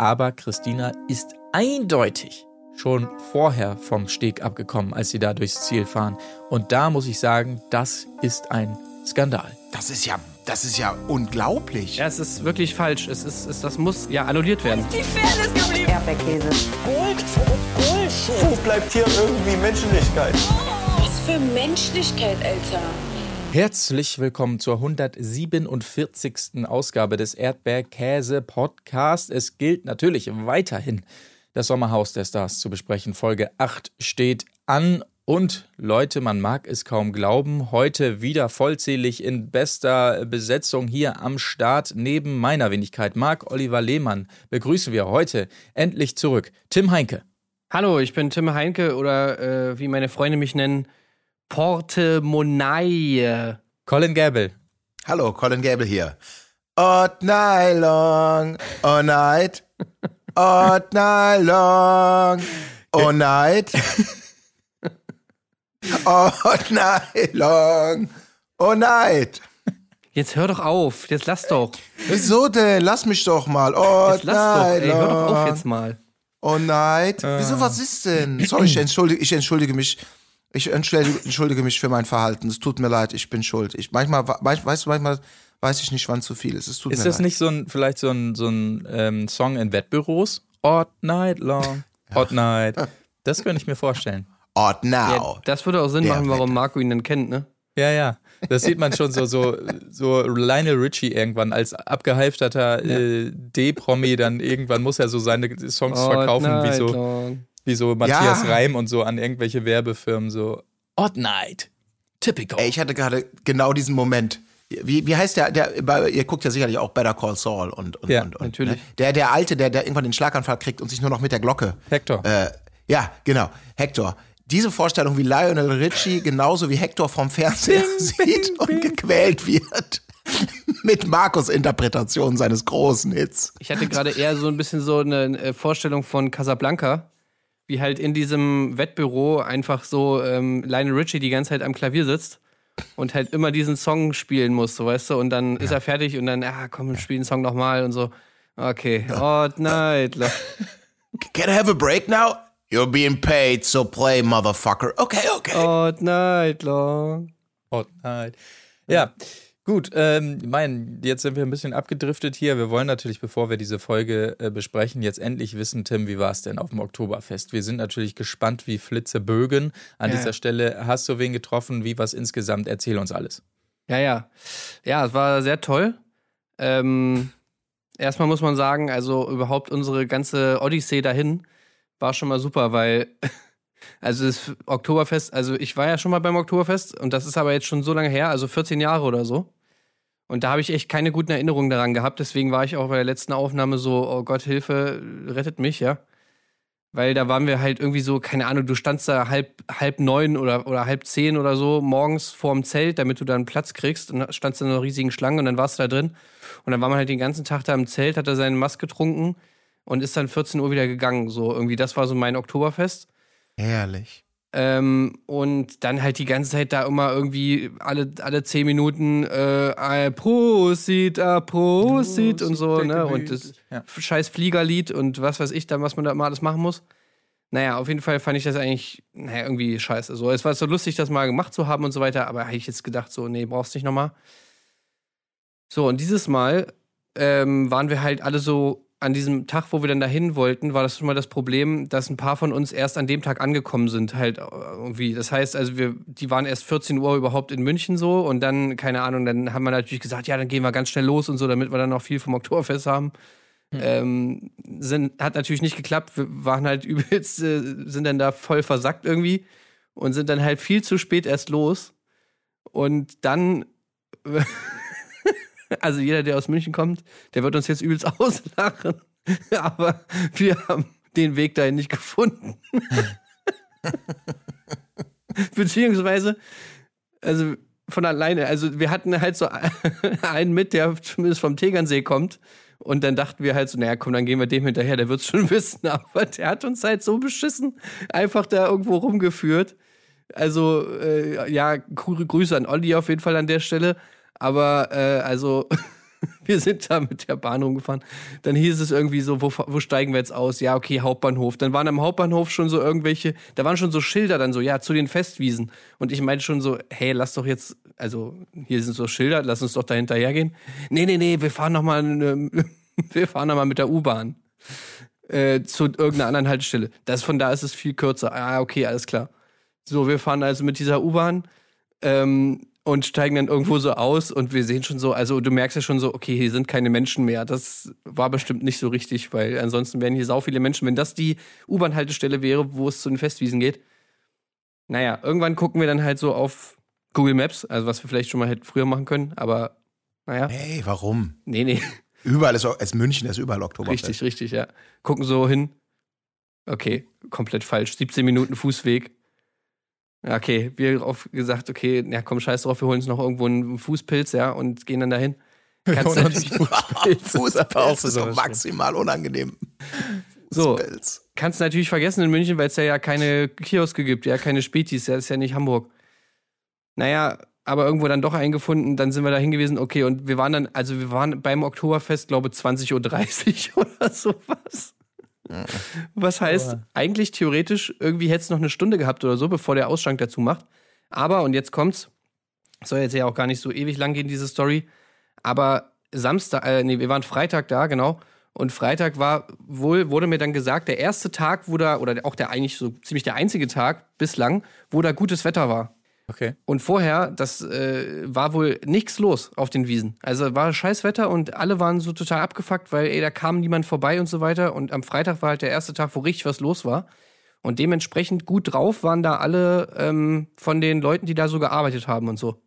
aber Christina ist eindeutig schon vorher vom Steg abgekommen, als sie da durchs Ziel fahren. Und da muss ich sagen, das ist ein Skandal. Das ist ja, das ist ja unglaublich. Ja, es ist wirklich falsch. Es ist, es, das muss ja annulliert werden. Die Fairness geblieben. Erdbeerkäse. Gold, Bullshit. Wo bleibt hier irgendwie Menschlichkeit? Was für Menschlichkeit, Alter. Herzlich willkommen zur 147. Ausgabe des Erdbeerkäse Podcast. Es gilt natürlich weiterhin das Sommerhaus der Stars zu besprechen. Folge 8 steht an. Und Leute, man mag es kaum glauben, heute wieder vollzählig in bester Besetzung hier am Start. Neben meiner Wenigkeit, Marc Oliver Lehmann, begrüßen wir heute endlich zurück Tim Heinke. Hallo, ich bin Tim Heinke oder äh, wie meine Freunde mich nennen, Portemonnaie. Colin Gable. Hallo, Colin Gable hier. All night long, all night, all night long, all night. All night long, all night. Jetzt hör doch auf, jetzt lass doch. Wieso denn? Lass mich doch mal. All Jetzt lass doch, night ey, hör doch auf jetzt mal. all night. Wieso, was ist denn? Sorry, ich entschuldige, ich entschuldige mich. Ich entschuldige, entschuldige mich für mein Verhalten. Es tut mir leid, ich bin schuld. Ich, manchmal, weißt du, manchmal weiß ich nicht, wann zu viel ist. Es tut Ist mir das leid. nicht so ein, vielleicht so ein, so ein ähm, Song in Wettbüros? All night long, all night. Das könnte ich mir vorstellen. Odd Ja, now. das würde auch Sinn Der machen, warum. Marco ihn dann kennt, ne? Ja, ja. Das sieht man schon so, so, so Lionel Richie irgendwann als abgehalfterter äh, D-Promi, dann irgendwann muss er so seine Songs verkaufen, wie night so, long. Wie so Matthias Ja. Reim und so an irgendwelche Werbefirmen, so Odd Night. Typical. Ey, ich hatte gerade genau diesen Moment. Wie, wie heißt der, der, ihr guckt ja sicherlich auch Better Call Saul und, und, Ja, und, und natürlich. Ne? Der, der Alte, der, der irgendwann den Schlaganfall kriegt und sich nur noch mit der Glocke. Hector. Äh, ja, genau. Hector. Diese Vorstellung, wie Lionel Richie genauso wie Hector vom Fernseher sieht und gequält wird. mit Markus Interpretation seines großen Hits. Ich hatte gerade eher so ein bisschen so eine Vorstellung von Casablanca, wie halt in diesem Wettbüro einfach so ähm, Lionel Richie die ganze Zeit am Klavier sitzt und halt immer diesen Song spielen muss, so weißt du, und dann ist er fertig und dann, ah, komm, spiel den Song nochmal und so. Okay, Odd Night. Long. Can I have a break now? You're being paid, so play, motherfucker. Okay, okay. Odd Night Long. Odd Night. Ja. Gut, ähm, mein, jetzt sind wir ein bisschen abgedriftet hier. Wir wollen natürlich, bevor wir diese Folge äh, besprechen, jetzt endlich wissen, Tim, wie war es denn auf dem Oktoberfest? Wir sind natürlich gespannt wie Flitze bögen. An Ja. dieser Stelle hast du wen getroffen? Wie war es insgesamt? Erzähl uns alles. Ja, ja. Ja, es war sehr toll. Ähm, erstmal muss man sagen, also überhaupt unsere ganze Odyssee dahin war schon mal super, weil also das Oktoberfest, also ich war ja schon mal beim Oktoberfest und das ist aber jetzt schon so lange her, also 14 Jahre oder so. Und da habe ich echt keine guten Erinnerungen daran gehabt, deswegen war ich auch bei der letzten Aufnahme so, oh Gott, Hilfe, rettet mich, ja. Weil da waren wir halt irgendwie so, keine Ahnung, du standst da halb, halb neun oder, oder halb zehn oder so morgens vorm Zelt, damit du da einen Platz kriegst. Und standst in einer riesigen Schlange und dann warst du da drin. Und dann war man halt den ganzen Tag da im Zelt, hat da seinen Mast getrunken und ist dann 14 Uhr wieder gegangen. So irgendwie, das war so mein Oktoberfest. Herrlich. Ähm, und dann halt die ganze Zeit da immer irgendwie alle, alle zehn Minuten äh, äh, Prosit, ah, Prosit und so, ne? Und das Ja. scheiß Fliegerlied und was weiß ich dann, was man da immer alles machen muss. Naja, auf jeden Fall fand ich das eigentlich, naja, irgendwie scheiße. So, es war so lustig, das mal gemacht zu haben und so weiter, aber habe ich jetzt gedacht, so, nee, brauchst nicht nochmal. So, und dieses Mal ähm, waren wir halt alle so an diesem Tag, wo wir dann dahin wollten, war das schon mal das Problem, dass ein paar von uns erst an dem Tag angekommen sind, halt äh, irgendwie. Das heißt, also wir, die waren erst 14 Uhr überhaupt in München so und dann, keine Ahnung, dann haben wir natürlich gesagt, ja, dann gehen wir ganz schnell los und so, damit wir dann noch viel vom Oktoberfest haben. Ähm, sind, hat natürlich nicht geklappt. Wir waren halt übelst, äh, sind dann da voll versackt irgendwie und sind dann halt viel zu spät erst los. Und dann, also jeder, der aus München kommt, der wird uns jetzt übelst auslachen. Aber wir haben den Weg dahin nicht gefunden. Beziehungsweise, also von alleine, also wir hatten halt so einen mit, der zumindest vom Tegernsee kommt. Und dann dachten wir halt so, naja, komm, dann gehen wir dem hinterher, der wird's schon wissen. Aber der hat uns halt so beschissen einfach da irgendwo rumgeführt. Also, äh, ja, coole Grüße an Olli auf jeden Fall an der Stelle. Aber, äh, also, wir sind da mit der Bahn rumgefahren. Dann hieß es irgendwie so, wo, wo steigen wir jetzt aus? Ja, okay, Hauptbahnhof. Dann waren am Hauptbahnhof schon so irgendwelche, da waren schon so Schilder dann so, ja, zu den Festwiesen. Und ich meinte schon so, hey, lass doch jetzt, also hier sind so Schilder, lass uns doch da hinterhergehen. Nee, nee, nee, wir fahren noch mal, ne, wir fahren noch mal mit der U-Bahn äh, zu irgendeiner anderen Haltestelle. Das von da ist es viel kürzer. Ah, okay, alles klar. So, wir fahren also mit dieser U-Bahn ähm, und steigen dann irgendwo so aus und wir sehen schon so, also du merkst ja schon so, okay, hier sind keine Menschen mehr. Das war bestimmt nicht so richtig, weil ansonsten wären hier sau viele Menschen. Wenn das die U-Bahn-Haltestelle wäre, wo es zu den Festwiesen geht. Naja, irgendwann gucken wir dann halt so auf Google Maps, also was wir vielleicht schon mal hätten früher machen können, aber naja, Hey, warum? nee, nee. Überall ist, ist München, ist überall Oktoberfest. Richtig, richtig, ja. Gucken so hin. Okay, komplett falsch. 17 Minuten Fußweg. Ja, Okay, wir auf gesagt, okay, ja komm, scheiß drauf, wir holen uns noch irgendwo einen Fußpilz, ja, und gehen dann dahin. Kannst holen uns natürlich, Fußpilz aber auch ist doch maximal unangenehm. so, Fußpilz. kannst natürlich vergessen in München, weil es ja, ja keine Kioske gibt, ja, keine Spätis, ja, das ist ja nicht Hamburg. Naja, aber irgendwo dann doch eingefunden, dann sind wir da hingewiesen, okay, und wir waren dann, also wir waren beim Oktoberfest, glaube 20.30 Uhr oder sowas. Was heißt, eigentlich theoretisch, irgendwie hätte es noch eine Stunde gehabt oder so, bevor der Ausschank dazu macht. Aber, und jetzt kommt's, soll jetzt ja auch gar nicht so ewig lang gehen, diese Story. Aber Samstag, äh, nee, wir waren Freitag da, genau. Und Freitag war wohl, wurde mir dann gesagt, der erste Tag, wo da, oder auch der eigentlich so ziemlich der einzige Tag bislang, wo da gutes Wetter war. Okay. Und vorher, das äh, war wohl nichts los auf den Wiesen. Also war scheiß Wetter und alle waren so total abgefuckt, weil ey, da kam niemand vorbei und so weiter. Und am Freitag war halt der erste Tag, wo richtig was los war. Und dementsprechend gut drauf waren da alle ähm, von den Leuten, die da so gearbeitet haben und so.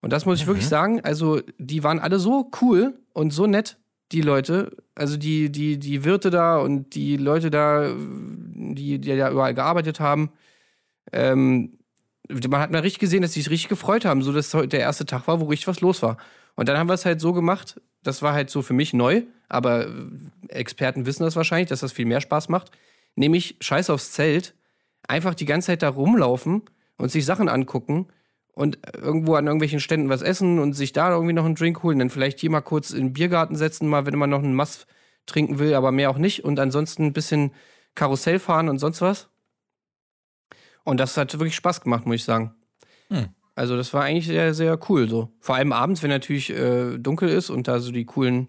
Und das muss ich wirklich sagen, also die waren alle so cool und so nett, die Leute, also die, die, die Wirte da und die Leute da, die, die da überall gearbeitet haben. Ähm, man hat mal richtig gesehen, dass sie sich richtig gefreut haben, so dass heute der erste Tag war, wo richtig was los war. Und dann haben wir es halt so gemacht, das war halt so für mich neu, aber äh, Experten wissen das wahrscheinlich, dass das viel mehr Spaß macht. Nämlich Scheiß aufs Zelt, einfach die ganze Zeit da rumlaufen und sich Sachen angucken und irgendwo an irgendwelchen Ständen was essen und sich da irgendwie noch einen Drink holen, dann vielleicht hier mal kurz in den Biergarten setzen, mal wenn man noch einen Mass trinken will, aber mehr auch nicht und ansonsten ein bisschen Karussell fahren und sonst was. Und das hat wirklich Spaß gemacht, muss ich sagen. Hm. Also das war eigentlich sehr, sehr cool so. Vor allem abends, wenn natürlich äh, dunkel ist und da so die coolen,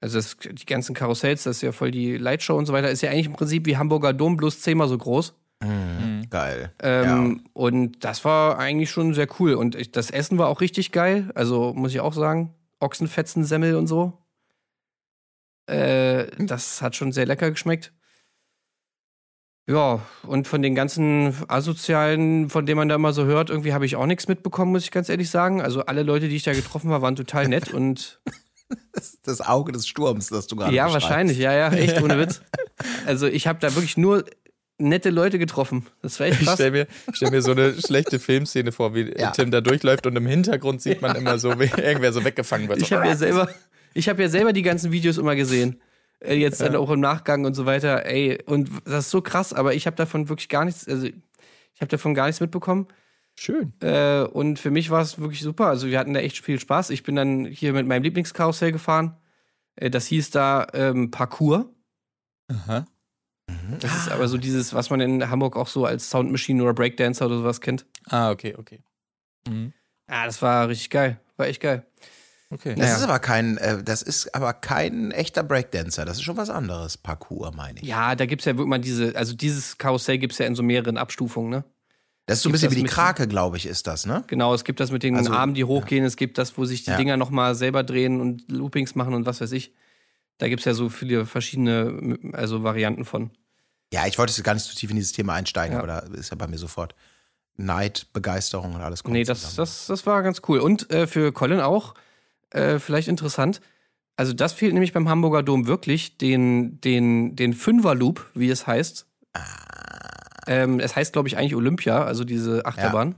also das, die ganzen Karussells, das ist ja voll die Lightshow und so weiter, ist ja eigentlich im Prinzip wie Hamburger Dom, bloß zehnmal so groß. Geil. Ähm, Und das war eigentlich schon sehr cool. Und ich, das Essen war auch richtig geil. Also muss ich auch sagen, Ochsenfetzen, Semmel und so. Äh, das hat schon sehr lecker geschmeckt. Ja, und von den ganzen Asozialen, von denen man da immer so hört, irgendwie habe ich auch nichts mitbekommen, muss ich ganz ehrlich sagen. Also alle Leute, die ich da getroffen habe, waren total nett und Das Auge des Sturms, das du gerade ja, wahrscheinlich, ja, ja, echt ohne Witz. Also ich habe da wirklich nur nette Leute getroffen. Das war echt Ich krass. stelle mir, stell mir so eine schlechte Filmszene vor, wie Ja. Tim da durchläuft und im Hintergrund sieht man immer so, wie irgendwer so weggefangen wird. Ich habe ja selber, ich habe ja selber die ganzen Videos immer gesehen. Äh, Jetzt dann auch im Nachgang und so weiter. Ey, und das ist so krass, aber ich habe davon wirklich gar nichts, also ich habe davon gar nichts mitbekommen. Schön. Äh, und für mich war es wirklich super. Also wir hatten da echt viel Spaß. Ich bin dann hier mit meinem Lieblingskarussell gefahren. Äh, das hieß da ähm, Parcours. Aha. Das ist aber so dieses, was man in Hamburg auch so als Soundmaschine oder Breakdancer oder sowas kennt. Ah, okay, okay. Mhm. Ah, das war richtig geil. War echt geil. Okay. Das Naja. ist aber kein, äh, das ist aber kein echter Breakdancer. Das ist schon was anderes. Parcours, meine ich. Ja, da gibt's ja wirklich mal diese, also dieses Karussell gibt's ja in so mehreren Abstufungen, ne? Das ist so ein Gibt bisschen wie die Krake, glaube ich, ist das, ne? Genau, es gibt das mit den Also, Armen, die hochgehen, es gibt das, wo sich die Ja. Dinger nochmal selber drehen und Loopings machen und was weiß ich. Da gibt's ja so viele verschiedene, also Varianten von. Ja, ich wollte jetzt gar nicht so tief in dieses Thema einsteigen, Ja. aber da ist ja bei mir sofort Neid, Begeisterung und alles kommt Nee, das, zusammen. das, das war ganz cool. Und äh, für Colin auch, äh, vielleicht interessant. Also, das fehlt nämlich beim Hamburger Dom wirklich, den, den, den Fünfer-Loop, wie es heißt. Ähm, es heißt, glaube ich, eigentlich Olympia, also diese Achterbahn.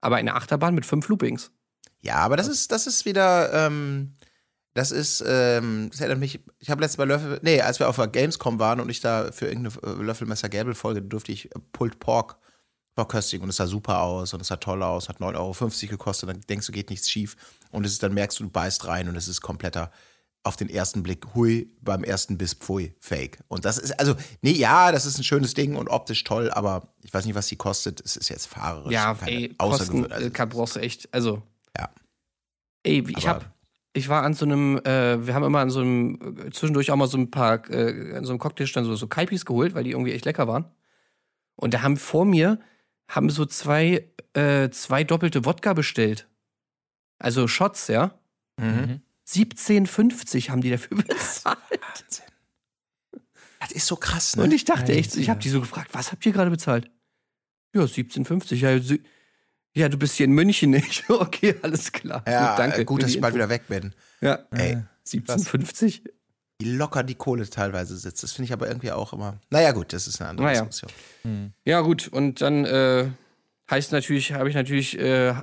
Aber eine Achterbahn mit fünf Loopings. Ja, aber das ist, das ist wieder, ähm, das ist, ähm, das erinnert mich, ich habe letztes Mal Löffel, nee, als wir auf der Gamescom waren und ich da für irgendeine äh, Löffelmesser Gäbel Folge durfte ich Pulled Pork verköstigen und es sah super aus und es sah toll aus, hat 9,50 Euro gekostet, dann denkst du, geht nichts schief und es ist, dann merkst du, du beißt rein und es ist kompletter auf den ersten Blick hui, beim ersten Biss pfui, fake. Und das ist, also, nee, ja, das ist ein schönes Ding und optisch toll, aber ich weiß nicht, was die kostet. Es ist jetzt fahrerisch. Ja, ey, Kosten äh, also, kann, brauchst du echt, also. Ja. Ey, ich Aber- hab, ich war an so einem, äh, wir haben immer an so einem, äh, zwischendurch auch mal so ein paar, äh, an so einem Cocktailstand so, so Kaipis geholt, weil die irgendwie echt lecker waren. Und da haben vor mir, haben so zwei, äh, zwei doppelte Wodka bestellt. Also Shots, ja. Mhm. 17,50 haben die dafür bezahlt. Wahnsinn. Das ist so krass, ne? Und ich dachte echt, ich habe die so gefragt, was habt ihr gerade bezahlt? Ja, 17,50. Ja, ja, du bist hier in München nicht. Okay, alles klar. ja, gut, danke. äh, gut dass ich bald wieder weg bin. Ja, Ey, 17,50? Wie locker die Kohle teilweise sitzt. Das finde ich aber irgendwie auch immer. Naja, gut, das ist eine andere Naja. Diskussion. Ja, gut. Und dann äh, heißt natürlich, habe ich natürlich äh,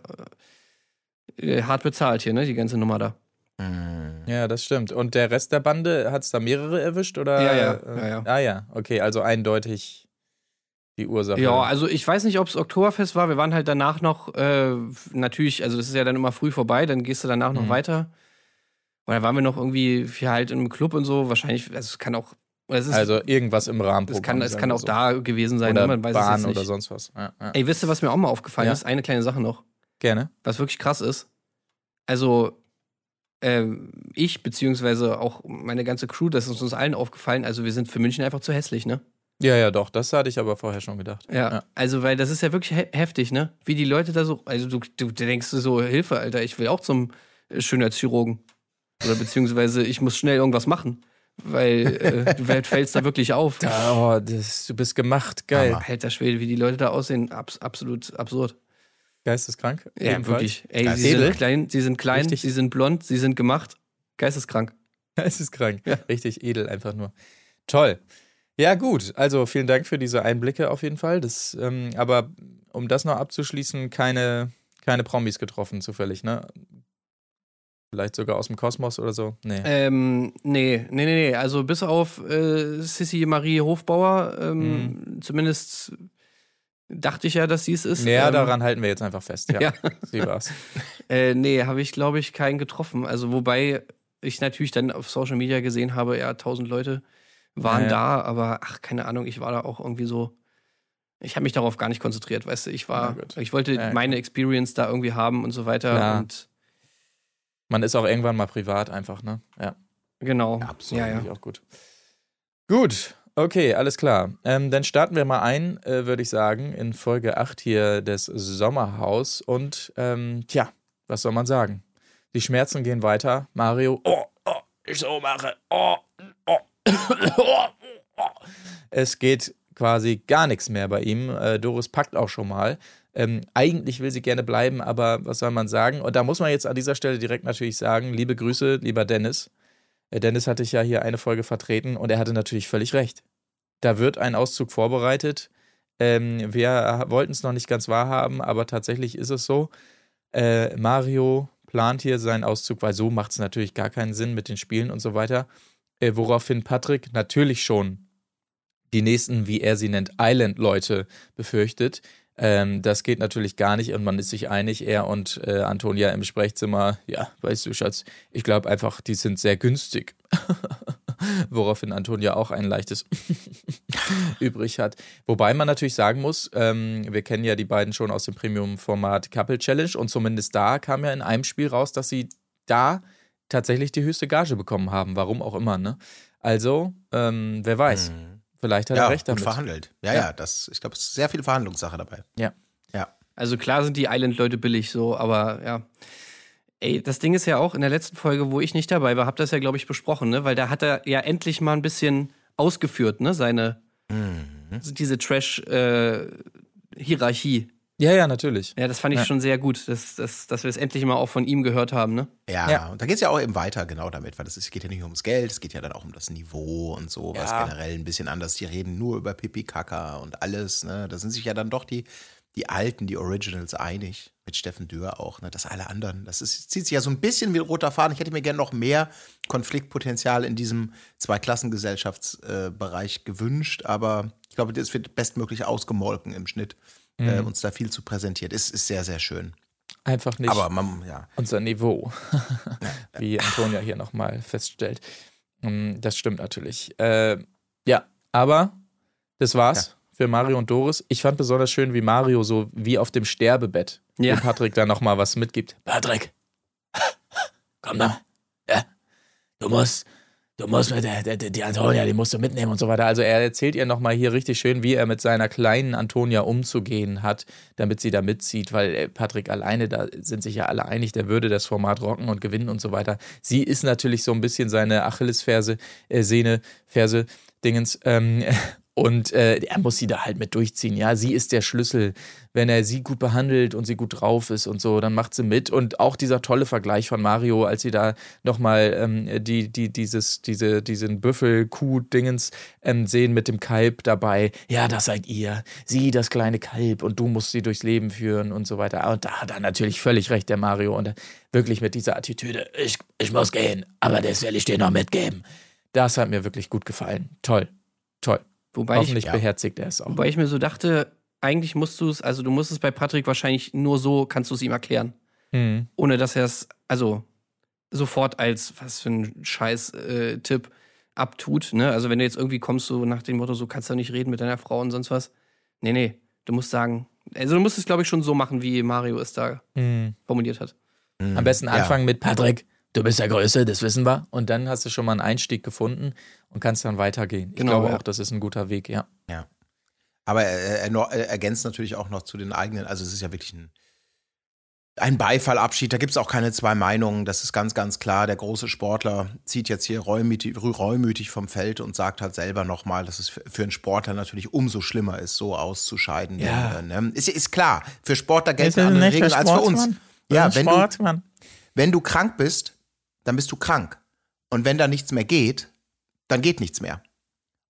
äh, hart bezahlt hier, ne, die ganze Nummer da. Ja, das stimmt. Und der Rest der Bande, hat es da mehrere erwischt? Oder? Ja, ja, äh, ja, ja. Ah ja, okay, also eindeutig die Ursache. Ja, also ich weiß nicht, ob es Oktoberfest war. Wir waren halt danach noch, äh, natürlich, also das ist ja dann immer früh vorbei, dann gehst du danach noch Mhm. weiter. Und dann waren wir noch irgendwie halt in einem Club und so. Wahrscheinlich, also es kann auch, es ist, also irgendwas im Rahmen. es kann, es kann auch da gewesen sein, oder ne? man weiß Bahn es jetzt nicht. oder sonst was. Ja, ja. Ey, wisst ihr, was mir auch mal aufgefallen Ja. ist? Eine kleine Sache noch. Gerne. was wirklich krass ist. Also, ähm, ich, beziehungsweise auch meine ganze Crew, das ist uns allen aufgefallen. Also, wir sind für München einfach zu hässlich, ne? Ja, ja, doch, das hatte ich aber vorher schon gedacht. Ja. Ja. Also, weil das ist ja wirklich he heftig, ne? Wie die Leute da so, also du, du, du denkst so, Hilfe, Alter, ich will auch zum äh, Schönheitschirurgen. Oder beziehungsweise ich muss schnell irgendwas machen. Weil äh, du fällst da wirklich auf. Oh, das, du bist gemacht, geil. Hammer. Alter Schwede, wie die Leute da aussehen, abs absolut absurd. Geisteskrank. Ja, Ebenfalls. wirklich. Ey, sie Edel. sind klein, sie sind klein, Richtig. sie sind blond, sie sind gemacht. Geisteskrank. Geisteskrank. Ja. Richtig edel einfach nur. Toll. Ja, gut. Also vielen Dank für diese Einblicke auf jeden Fall. Das, ähm, aber um das noch abzuschließen, keine, keine Promis getroffen, zufällig, ne? Vielleicht sogar aus dem Kosmos oder so. Nee. Ähm, nee, nee, nee, nee. Also bis auf äh, Sissy Marie Hofbauer, ähm, zumindest dachte ich ja, dass sie es ist. ja, ähm, daran halten wir jetzt einfach fest. Ja, Ja. sie war's. Äh, nee, habe ich, glaube ich, keinen getroffen. Also wobei ich natürlich dann auf Social Media gesehen habe, ja, tausend Leute waren Ja, da, aber ach, keine Ahnung, ich war da auch irgendwie so. Ich habe mich darauf gar nicht konzentriert, weißt du. Ich war, ich wollte Ja, meine Experience da irgendwie haben und so weiter. Und Man ist auch irgendwann mal privat einfach, ne? Ja. genau. Absolut. Ja, ja. Finde ich auch gut. Gut, okay, alles klar. Ähm, dann starten wir mal ein, äh, würde ich sagen, in Folge 8 hier des Sommerhaus. Und ähm, tja, was soll man sagen? Die Schmerzen gehen weiter. Mario, oh, oh, ich so mache. Oh, oh, oh, oh. Es geht quasi gar nichts mehr bei ihm. Äh, Doris packt auch schon mal. Ähm, eigentlich will sie gerne bleiben, aber was soll man sagen? Und da muss man jetzt an dieser Stelle direkt natürlich sagen, liebe Grüße, lieber Dennis. Äh, Dennis hatte ich ja hier eine Folge vertreten und er hatte natürlich völlig recht. Da wird ein Auszug vorbereitet. Ähm, wir wollten es noch nicht ganz wahrhaben, aber tatsächlich ist es so. Äh, Mario plant hier seinen Auszug, weil so macht es natürlich gar keinen Sinn mit den Spielen und so weiter. Äh, woraufhin Patrick natürlich schon die nächsten, wie er sie nennt, Island-Leute befürchtet. Ähm, das geht natürlich gar nicht und man ist sich einig, er und äh, Antonia im Sprechzimmer, ja, weißt du, Schatz, ich glaube einfach, die sind sehr günstig. Woraufhin Antonia auch ein leichtes übrig hat. Wobei man natürlich sagen muss, ähm, wir kennen ja die beiden schon aus dem Premium-Format Couple Challenge und zumindest da kam ja in einem Spiel raus, dass sie da tatsächlich die höchste Gage bekommen haben, warum auch immer, ne? Also, ähm, wer weiß, vielleicht hat Ja, er recht gut damit. verhandelt. Ja, Ja. ja, das, ich glaube, es ist sehr viel Verhandlungssache dabei. Ja. Ja. Also klar sind die Island-Leute billig so, aber ja. Ey, das Ding ist ja auch in der letzten Folge, wo ich nicht dabei war, habt ihr das ja, glaube ich, besprochen, ne? Weil da hat er ja endlich mal ein bisschen ausgeführt, ne? Seine, Mhm. diese Trash-Hierarchie. Ja, ja, natürlich. ja, das fand ich Ja. schon sehr gut, dass, dass, dass wir es endlich mal auch von ihm gehört haben, ne? Ja, Ja. und da geht es ja auch eben weiter genau damit, weil es ist- geht ja nicht nur ums Geld, es geht ja dann auch um das Niveau und so, was Ja. generell ein bisschen anders. Die reden nur über Pipi Kaka und alles, ne? Da sind sich ja dann doch die, die Alten, die Originals einig, mit Steffen Dürr auch, ne? Dass alle anderen, das ist, zieht sich ja so ein bisschen wie roter Faden. Ich hätte mir gerne noch mehr Konfliktpotenzial in diesem Zweiklassengesellschaftsbereich gewünscht, aber ich glaube, das wird bestmöglich ausgemolken im Schnitt. Äh, Mhm. uns da viel zu präsentiert. Ist, ist sehr, sehr schön. Einfach nicht Aber man, ja. unser Niveau, wie Antonia hier nochmal feststellt. Mm, Das stimmt natürlich. Äh, ja, aber das war's für Mario und Doris. Ich fand besonders schön, wie Mario so wie auf dem Sterbebett, Ja. dem Patrick da nochmal was mitgibt. Patrick, komm da. Ja, du musst, du musst mit der, der, die Antonia, die musst du mitnehmen und so weiter. Also er erzählt ihr nochmal hier richtig schön, wie er mit seiner kleinen Antonia umzugehen hat, damit sie da mitzieht, weil äh, Patrick alleine, da sind sich ja alle einig, der würde das Format rocken und gewinnen und so weiter. Sie ist natürlich so ein bisschen seine Achillesferse, äh, Sehne, Ferse, Dingens. Ähm, und äh, er muss sie da halt mit durchziehen. Ja, sie ist der Schlüssel. Wenn er sie gut behandelt und sie gut drauf ist und so, dann macht sie mit. Und auch dieser tolle Vergleich von Mario, als sie da nochmal ähm, die, die, dieses, diese, diesen Büffel-Kuh-Dingens ähm, sehen mit dem Kalb dabei. Ja, das seid ihr. Sie, das kleine Kalb. Und du musst sie durchs Leben führen und so weiter. Und da hat er natürlich völlig recht, der Mario. Und wirklich mit dieser Attitüde, ich, ich muss gehen, aber das will ich dir noch mitgeben. Das hat mir wirklich gut gefallen. Toll. Toll. Wobei ich, Hoffentlich ja. beherzigt er es auch. wobei ich mir so dachte, eigentlich musst du es, also du musst es bei Patrick wahrscheinlich nur so, kannst du es ihm erklären. Hm. Ohne dass er es, also sofort als was für ein Scheiß-Tipp abtut. Ne? Also wenn du jetzt irgendwie kommst, so nach dem Motto, so kannst du nicht reden mit deiner Frau und sonst was. Nee, nee, du musst sagen, also du musst es, glaube ich, schon so machen, wie Mario es da Hm. formuliert hat. Am besten Ja. anfangen mit Patrick, du bist der Größte, das wissen wir. Und dann hast du schon mal einen Einstieg gefunden und kannst dann weitergehen. Ich Genau, glaube ja. auch, das ist ein guter Weg, ja. Ja. Aber er, er, er ergänzt natürlich auch noch zu den eigenen, also es ist ja wirklich ein, ein Beifallabschied, da gibt es auch keine zwei Meinungen, das ist ganz, ganz klar. Der große Sportler zieht jetzt hier reumütig, reumütig vom Feld und sagt halt selber nochmal, dass es für, einen Sportler natürlich umso schlimmer ist, so auszuscheiden. Ja. Denn, äh, ne? ist, ist klar, für Sportler gelten andere Regeln als für uns. Ja, wenn du, Sportsmann. wenn du krank bist, dann bist du krank. Und wenn da nichts mehr geht, dann geht nichts mehr.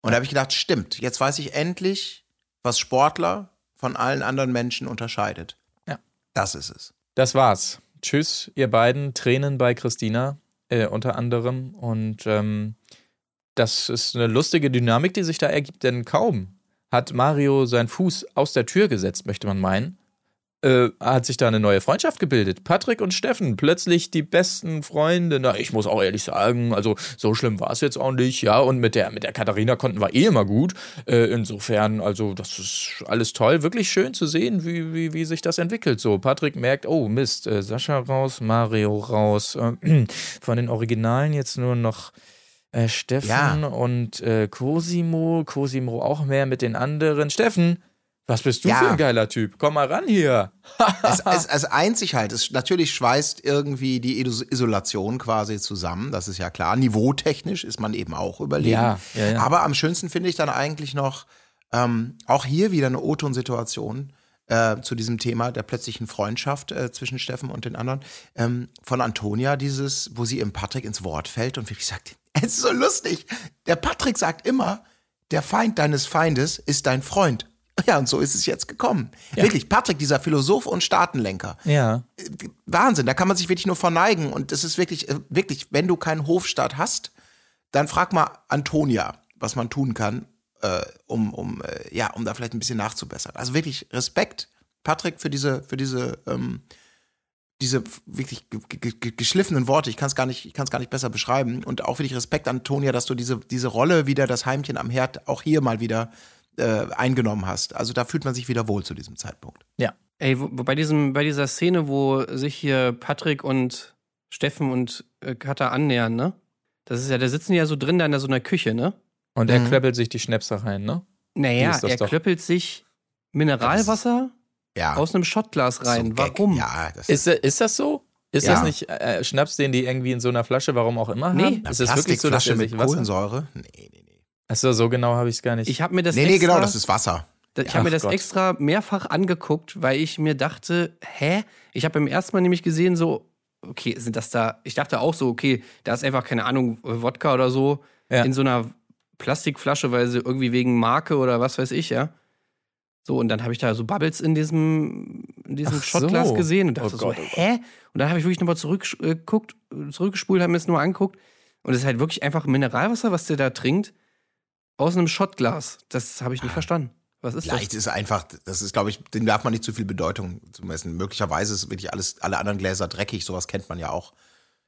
Und da habe ich gedacht, stimmt, jetzt weiß ich endlich, was Sportler von allen anderen Menschen unterscheidet. Ja. Das ist es. Das war's. Tschüss, ihr beiden. Tränen bei Christina äh, unter anderem. Und ähm, das ist eine lustige Dynamik, die sich da ergibt, denn kaum hat Mario seinen Fuß aus der Tür gesetzt, möchte man meinen. Äh, hat sich da eine neue Freundschaft gebildet. Patrick und Steffen, plötzlich die besten Freunde. Na, ich muss auch ehrlich sagen, also so schlimm war es jetzt auch nicht, ja. Und mit der, mit der Katharina konnten wir eh immer gut. Äh, insofern, also das ist alles toll. Wirklich schön zu sehen, wie, wie, wie sich das entwickelt. So, Patrick merkt, oh Mist, äh, Sascha raus, Mario raus. Äh, von den Originalen jetzt nur noch äh, Steffen Ja. und äh, Cosimo. Cosimo auch mehr mit den anderen. Steffen, was bist du Ja. für ein geiler Typ? Komm mal ran hier. es, es, es eint sich halt. Es natürlich schweißt irgendwie die Iso- Isolation quasi zusammen. Das ist ja klar. Niveautechnisch ist man eben auch überlegen. Ja, ja, ja. Aber am schönsten finde ich dann eigentlich noch ähm, auch hier wieder eine O-Ton-Situation. Äh, zu diesem Thema der plötzlichen Freundschaft äh, zwischen Steffen und den anderen ähm, von Antonia dieses, wo sie im Patrick ins Wort fällt und wirklich sagt, es ist so lustig. Der Patrick sagt immer, der Feind deines Feindes ist dein Freund. Ja, und so ist es jetzt gekommen. Wirklich, Patrick, dieser Philosoph und Staatenlenker. Ja. Wahnsinn, da kann man sich wirklich nur verneigen. Und es ist wirklich, äh, wirklich, wenn du keinen Hofstaat hast, dann frag mal Antonia, was man tun kann, äh, um, um, äh, ja, um da vielleicht ein bisschen nachzubessern. Also wirklich Respekt, Patrick, für diese, für diese, ähm, diese wirklich ge- ge- ge- geschliffenen Worte. Ich kann es gar nicht, ich kann es gar nicht besser beschreiben. Und auch wirklich Respekt, Antonia, dass du diese, diese Rolle wieder, das Heimchen am Herd, auch hier mal wieder äh, eingenommen hast. Also da fühlt man sich wieder wohl zu diesem Zeitpunkt. Ja. Ey, wo, wo bei, diesem, bei dieser Szene, wo sich hier Patrick und Steffen und äh, Katha annähern, ne? Das ist ja, da sitzen die ja so drin da in so einer Küche, ne? Und er Mhm. klöppelt sich die Schnäpse rein, ne? Naja, ist das er doch? klöppelt sich Mineralwasser Ja. aus einem Shotglas so rein. ein Gag. Warum? Ja, das Ist, ist das so? Ist Ja. das nicht äh, Schnaps, den die irgendwie in so einer Flasche, warum auch immer Nee. haben? Ist es wirklich so, dass er mit sich. Kohlensäure? Nee, nee, nee. Achso, so genau habe ich es gar nicht. Ich habe mir das Nee, nee, extra, genau, das ist Wasser. da- ich habe mir das Gott. extra mehrfach angeguckt, weil ich mir dachte, hä? Ich habe beim ersten Mal nämlich gesehen, so, okay, sind das da, ich dachte auch so, okay, da ist einfach, keine Ahnung, Wodka oder so Ja. in so einer Plastikflasche, weil sie irgendwie wegen Marke oder was weiß ich, ja. So, und dann habe ich da so Bubbles in diesem, in diesem Ach so. Shotglas gesehen und dachte Oh so, Gott, oh hä? Und dann habe ich wirklich nochmal zurückgeguckt, zurückgespult, habe mir das nur angeguckt. Und es ist halt wirklich einfach Mineralwasser, was der da trinkt, aus einem Shotglas. Das habe ich nicht verstanden. Was ist Leicht ist einfach, das ist, glaube ich, dem darf man nicht zu viel Bedeutung zumessen. Möglicherweise ist wirklich alles, alle anderen Gläser dreckig, sowas kennt man ja auch.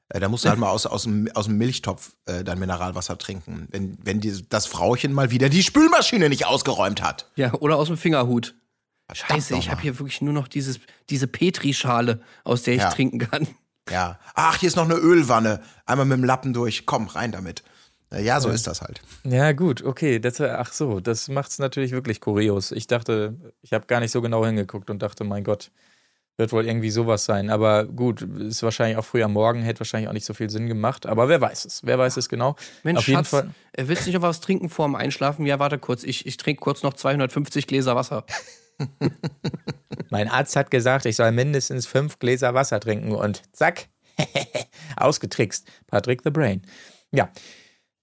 Äh, da musst du halt mal aus, aus, dem, aus dem Milchtopf äh, dein Mineralwasser trinken. Wenn, wenn die, das Frauchen mal wieder die Spülmaschine nicht ausgeräumt hat. das? Ja, oder aus dem Fingerhut. Verdammt Scheiße, ich habe hier wirklich nur noch dieses, diese Petri-Schale, aus der ich Ja. trinken kann. Ja. Ach, hier ist noch eine Ölwanne. Einmal mit dem Lappen durch. Komm, rein damit. Äh, Ja, so ist das halt. Ja, gut, okay. Das, ach so, das macht es natürlich wirklich kurios. Ich dachte, ich habe gar nicht so genau hingeguckt und dachte, mein Gott, wird wohl irgendwie sowas sein. Aber gut, ist wahrscheinlich auch früh am Morgen, hätte wahrscheinlich auch nicht so viel Sinn gemacht. Aber wer weiß es? Wer weiß es genau? Mensch, Auf jeden Schatz, Fall. äh, willst du nicht noch was trinken vor dem Einschlafen? Ja, warte kurz, ich, ich trinke kurz noch 250 Gläser Wasser. Mein Arzt hat gesagt, ich soll mindestens fünf Gläser Wasser trinken und zack, ausgetrickst. Patrick the Brain. Ja.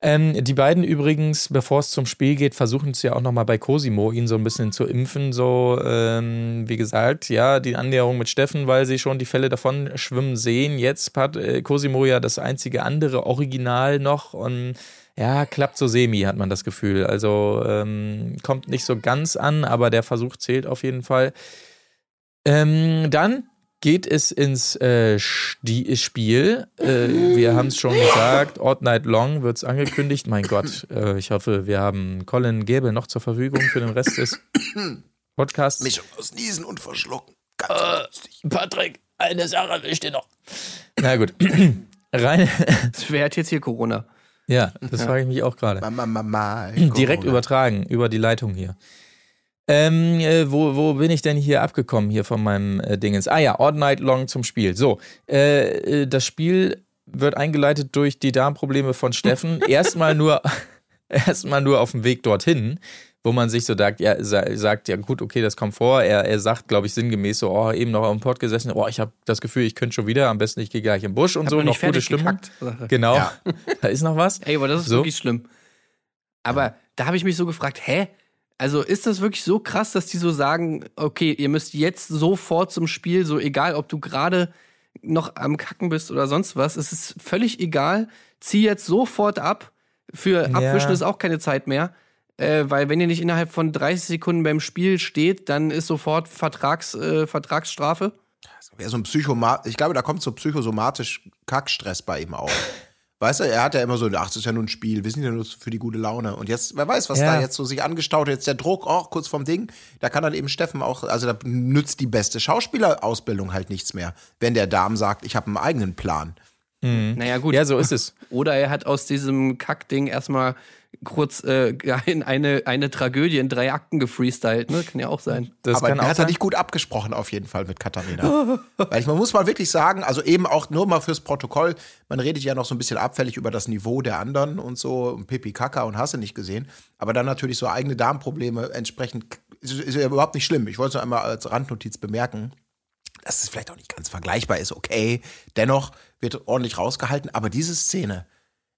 Ähm, die beiden übrigens, bevor es zum Spiel geht, versuchen es ja auch nochmal bei Cosimo, ihn so ein bisschen zu impfen. So, ähm, wie gesagt, ja, die Annäherung mit Steffen, weil sie schon die Fälle davon schwimmen sehen. Jetzt hat äh, Cosimo ja das einzige andere Original noch und ja, klappt so semi, hat man das Gefühl. Also ähm, kommt nicht so ganz an, aber der Versuch zählt auf jeden Fall. Ähm, dann geht es ins äh, Sti- Spiel. Äh, wir haben es schon gesagt, Odd Night Long wird es angekündigt. Mein Gott, äh, ich hoffe, wir haben Colin Gäbel noch zur Verfügung für den Rest des Podcasts. Mischung aus Niesen und Verschlucken. Ganz lustig. Patrick, eine Sache will ich dir noch. Na gut. Rein. Wer hat jetzt hier Corona? ja, das frage ich mich auch gerade. Direkt übertragen, über die Leitung hier. Ähm, äh, wo, wo bin ich denn hier abgekommen, hier von meinem äh, Dingens? Ah ja, Odd Night Long zum Spiel. So, äh, äh, das Spiel wird eingeleitet durch die Darmprobleme von Steffen. Erstmal nur, erstmal nur auf dem Weg dorthin, wo man sich so sagt, ja, sa- sagt, ja gut, okay, das kommt vor. Er, er sagt, glaube ich, sinngemäß so, oh, eben noch auf dem Pott gesessen, oh, ich habe das Gefühl, ich könnte schon wieder, am besten ich gehe gleich im Busch und Hab so, noch gute Stimmung. gekackt. Genau, Ja. da ist noch was. Ey, aber das ist So. wirklich schlimm. Aber da habe ich mich so gefragt, hä? Also ist das wirklich so krass, dass die so sagen, okay, ihr müsst jetzt sofort zum Spiel, so egal, ob du gerade noch am Kacken bist oder sonst was, es ist völlig egal. Zieh jetzt sofort ab. Für Ja. Abwischen ist auch keine Zeit mehr. Äh, weil wenn ihr nicht innerhalb von 30 Sekunden beim Spiel steht, dann ist sofort Vertrags, äh, Vertragsstrafe. Wäre so ein Psychoma ich glaube, da kommt so psychosomatisch Kackstress bei ihm auf. Weißt du, er hat ja immer so, ach, das ist ja nur ein Spiel, wir sind ja nur für die gute Laune. Und jetzt, wer weiß, was Ja. da jetzt so sich angestaut hat, jetzt der Druck, auch kurz vom Ding, da kann dann eben Steffen auch, also da nützt die beste Schauspielerausbildung halt nichts mehr, wenn der Darm sagt, ich habe einen eigenen Plan. Naja, gut. Ja, so ist es. Oder er hat aus diesem Kackding erstmal kurz äh, in eine, eine Tragödie in drei Akten gefreestylt, ne? Kann ja auch sein. Das Aber kann er hat er nicht gut abgesprochen, auf jeden Fall mit Katharina. Weil ich, man muss mal wirklich sagen, also eben auch nur mal fürs Protokoll, man redet ja noch so ein bisschen abfällig über das Niveau der anderen und so, und Pipi Kaka und hast du nicht gesehen. Aber dann natürlich so eigene Darmprobleme entsprechend, ist, ist ja überhaupt nicht schlimm. Ich wollte es nur einmal als Randnotiz bemerken. Dass es vielleicht auch nicht ganz vergleichbar ist, okay. Dennoch wird ordentlich rausgehalten. Aber diese Szene,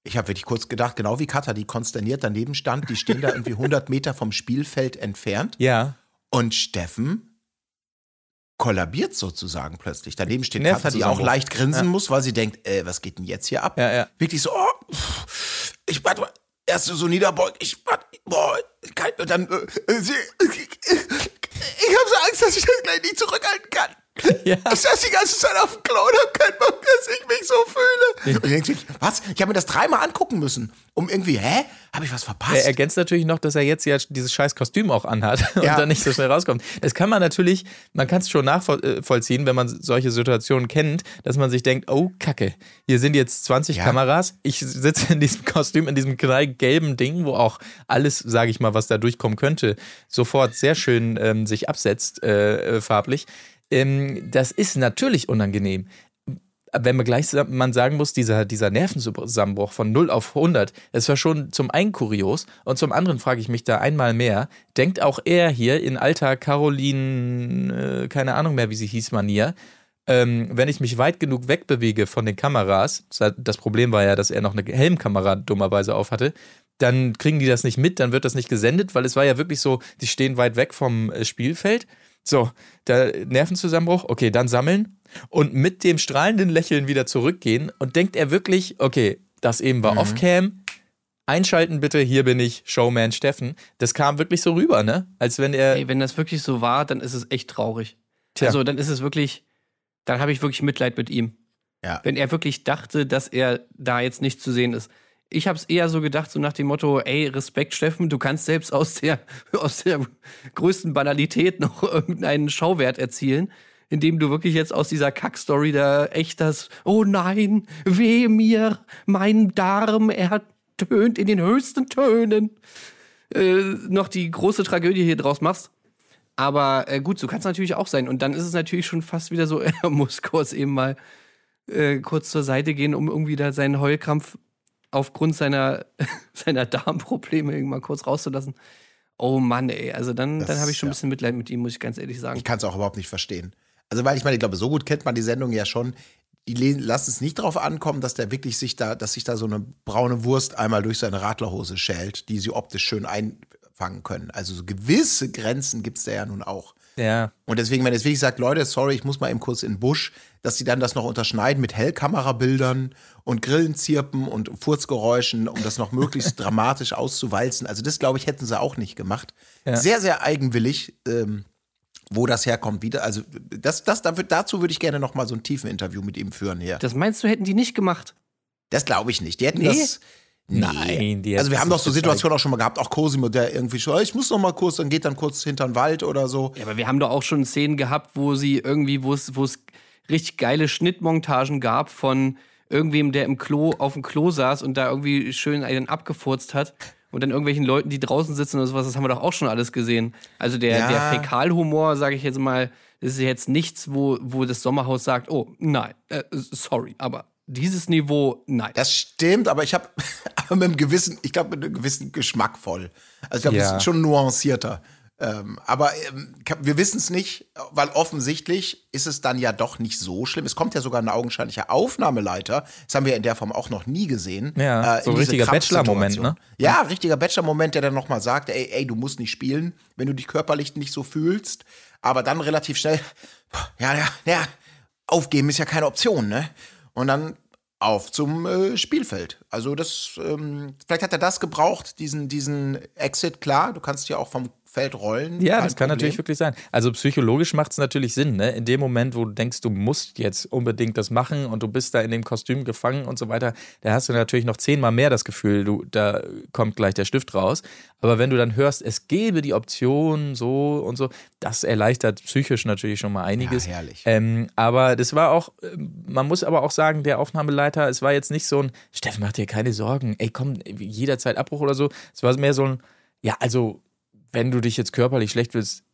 ich habe wirklich kurz gedacht, genau wie Katha, die konsterniert daneben stand, die stehen da irgendwie 100 Meter vom Spielfeld entfernt. Ja, Und Steffen kollabiert sozusagen plötzlich. Daneben steht Katha, die auch leicht grinsen Ja. muss, weil sie denkt, äh, was geht denn jetzt hier ab? ja, ja. Wirklich so, oh, ich warte mal, erst so niederbeugt, ich warte, boah, kann, und dann, äh, sie, ich, ich habe so Angst, dass ich das gleich nicht zurückhalten kann. Ja. Ich saß die ganze Zeit auf dem Klo und hab keinen Bock, dass ich mich so fühle. Und ich denk wirklich, was? Ich habe mir das dreimal angucken müssen, um irgendwie, hä? Habe ich was verpasst? Er ergänzt natürlich noch, dass er jetzt ja dieses scheiß Kostüm auch anhat und Ja. dann nicht so schnell rauskommt. Das kann man natürlich, man kann es schon nachvollziehen, wenn man solche Situationen kennt, dass man sich denkt, oh Kacke, hier sind jetzt 20 Ja. Kameras, ich sitze in diesem Kostüm, in diesem knallgelben Ding, wo auch alles, sage ich mal, was da durchkommen könnte, sofort sehr schön ähm, sich absetzt, äh, äh, farblich. Ähm, das ist natürlich unangenehm wenn man gleich man sagen muss, dieser, dieser Nervenzusammenbruch von 0 auf 100, das war schon zum einen kurios und zum anderen frage ich mich da einmal mehr, denkt auch er hier in alter Caroline, äh, keine Ahnung mehr, wie sie hieß, Manier, ähm, wenn ich mich weit genug wegbewege von den Kameras, das Problem war ja, dass er noch eine Helmkamera dummerweise auf hatte, dann kriegen die das nicht mit, dann wird das nicht gesendet, weil es war ja wirklich so, die stehen weit weg vom äh, Spielfeld. So, der Nervenzusammenbruch, okay, dann sammeln und mit dem strahlenden Lächeln wieder zurückgehen und denkt er wirklich, okay, das eben war Off-Cam, Einschalten bitte, hier bin ich, Showman Steffen. Das kam wirklich so rüber, ne? Als wenn er. Ey, wenn das wirklich so war, dann ist es echt traurig. Tja. Also dann ist es wirklich, dann habe ich wirklich Mitleid mit ihm. Ja. Wenn er wirklich dachte, dass er da jetzt nicht zu sehen ist. Ich habe es eher so gedacht, so nach dem Motto, ey, Respekt, Steffen, du kannst selbst aus der, aus der größten Banalität noch irgendeinen Schauwert erzielen, indem du wirklich jetzt aus dieser Kackstory da echt das, oh nein, weh mir, mein Darm, er tönt in den höchsten Tönen, äh, noch die große Tragödie hier draus machst. Aber äh, gut, so kann es natürlich auch sein. Und dann ist es natürlich schon fast wieder so, er muss kurz eben mal äh, kurz zur Seite gehen, um irgendwie da seinen Heulkrampf aufgrund seiner, seiner Darmprobleme irgendwann kurz rauszulassen. Oh Mann, ey. Also dann, Das dann habe ich schon ein ja. bisschen Mitleid mit ihm, muss ich ganz ehrlich sagen. Ich kann es auch überhaupt nicht verstehen. Also, weil ich meine, ich glaube, so gut kennt man die Sendung ja schon. Die lassen es nicht darauf ankommen, dass der wirklich sich da, dass sich da so eine braune Wurst einmal durch seine Radlerhose schält, die sie optisch schön einfangen können. Also so gewisse Grenzen gibt es da ja nun auch. Ja. Und deswegen, wenn er jetzt wirklich sagt, Leute, sorry, ich muss mal eben kurz in den Busch, dass sie dann das noch unterschneiden mit Hellkamerabildern und Grillenzirpen und Furzgeräuschen, um das noch möglichst dramatisch auszuwalzen. Also das, glaube ich, hätten sie auch nicht gemacht. Ja. Sehr, sehr eigenwillig, ähm, wo das herkommt wieder. Also das, das, dafür, dazu würde ich gerne noch mal so ein tiefen Interview mit ihm führen hier. Das meinst du, hätten die nicht gemacht? Das glaube ich nicht. Die hätten Nee? das. Nein, die Also wir haben doch so. Situationen auch schon mal gehabt, auch Cosimo, der irgendwie schon, ich muss noch mal kurz, dann geht dann kurz hinter den Wald oder so. Ja, aber wir haben doch auch schon Szenen gehabt, wo sie irgendwie, wo es, wo es richtig geile Schnittmontagen gab von irgendwem, der im Klo, auf dem Klo saß und da irgendwie schön einen abgefurzt hat. Und dann irgendwelchen Leuten, die draußen sitzen oder sowas, das haben wir doch auch schon alles gesehen. Also der, Ja. der Fäkalhumor, sage ich jetzt mal, das ist jetzt nichts, wo, wo das Sommerhaus sagt, oh, nein, äh, sorry, aber dieses Niveau, nein. Das stimmt, aber ich habe aber mit einem gewissen, ich glaube mit einem gewissen Geschmack voll. Also ich glaube, das Ja. ist schon nuancierter. Ähm, aber ähm, wir wissen es nicht, weil offensichtlich ist es dann ja doch nicht so schlimm. Es kommt ja sogar ein augenscheinlicher Aufnahmeleiter. Das haben wir in der Form auch noch nie gesehen. Ja, äh, so in diese richtiger Bachelor-Moment, ne? Ja, richtiger Bachelor-Moment, der dann nochmal sagt, ey, ey, du musst nicht spielen, wenn du dich körperlich nicht so fühlst. Aber dann relativ schnell, ja, ja, ja, aufgeben ist ja keine Option, ne? Und dann auf zum äh, Spielfeld. Also das, ähm, vielleicht hat er das gebraucht, diesen, diesen Exit, klar, du kannst ja auch vom Feld rollen. Ja, das kann Problem. natürlich wirklich sein. Also psychologisch macht es natürlich Sinn, ne? In dem Moment, wo du denkst, du musst jetzt unbedingt das machen und du bist da in dem Kostüm gefangen und so weiter, da hast du natürlich noch zehnmal mehr das Gefühl, du, da kommt gleich der Stift raus. Aber wenn du dann hörst, es gäbe die Option so und so, das erleichtert psychisch natürlich schon mal einiges. Ja, herrlich. Ähm, aber das war auch, man muss aber auch sagen, der Aufnahmeleiter, es war jetzt nicht so ein, Steffen, mach dir keine Sorgen, ey, komm, jederzeit Abbruch oder so. Es war mehr so ein, ja, also, wenn du dich jetzt körperlich schlecht willst,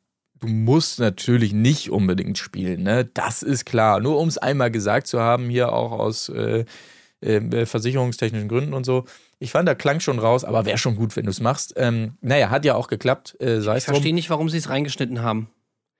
du musst natürlich nicht unbedingt spielen, ne? Das ist klar. Nur um es einmal gesagt zu haben, hier auch aus äh, äh, versicherungstechnischen Gründen und so. Ich fand, da klang schon raus, aber wäre schon gut, wenn du es machst. Ähm, naja, hat ja auch geklappt, äh, sei Ich verstehe nicht, warum sie es reingeschnitten haben.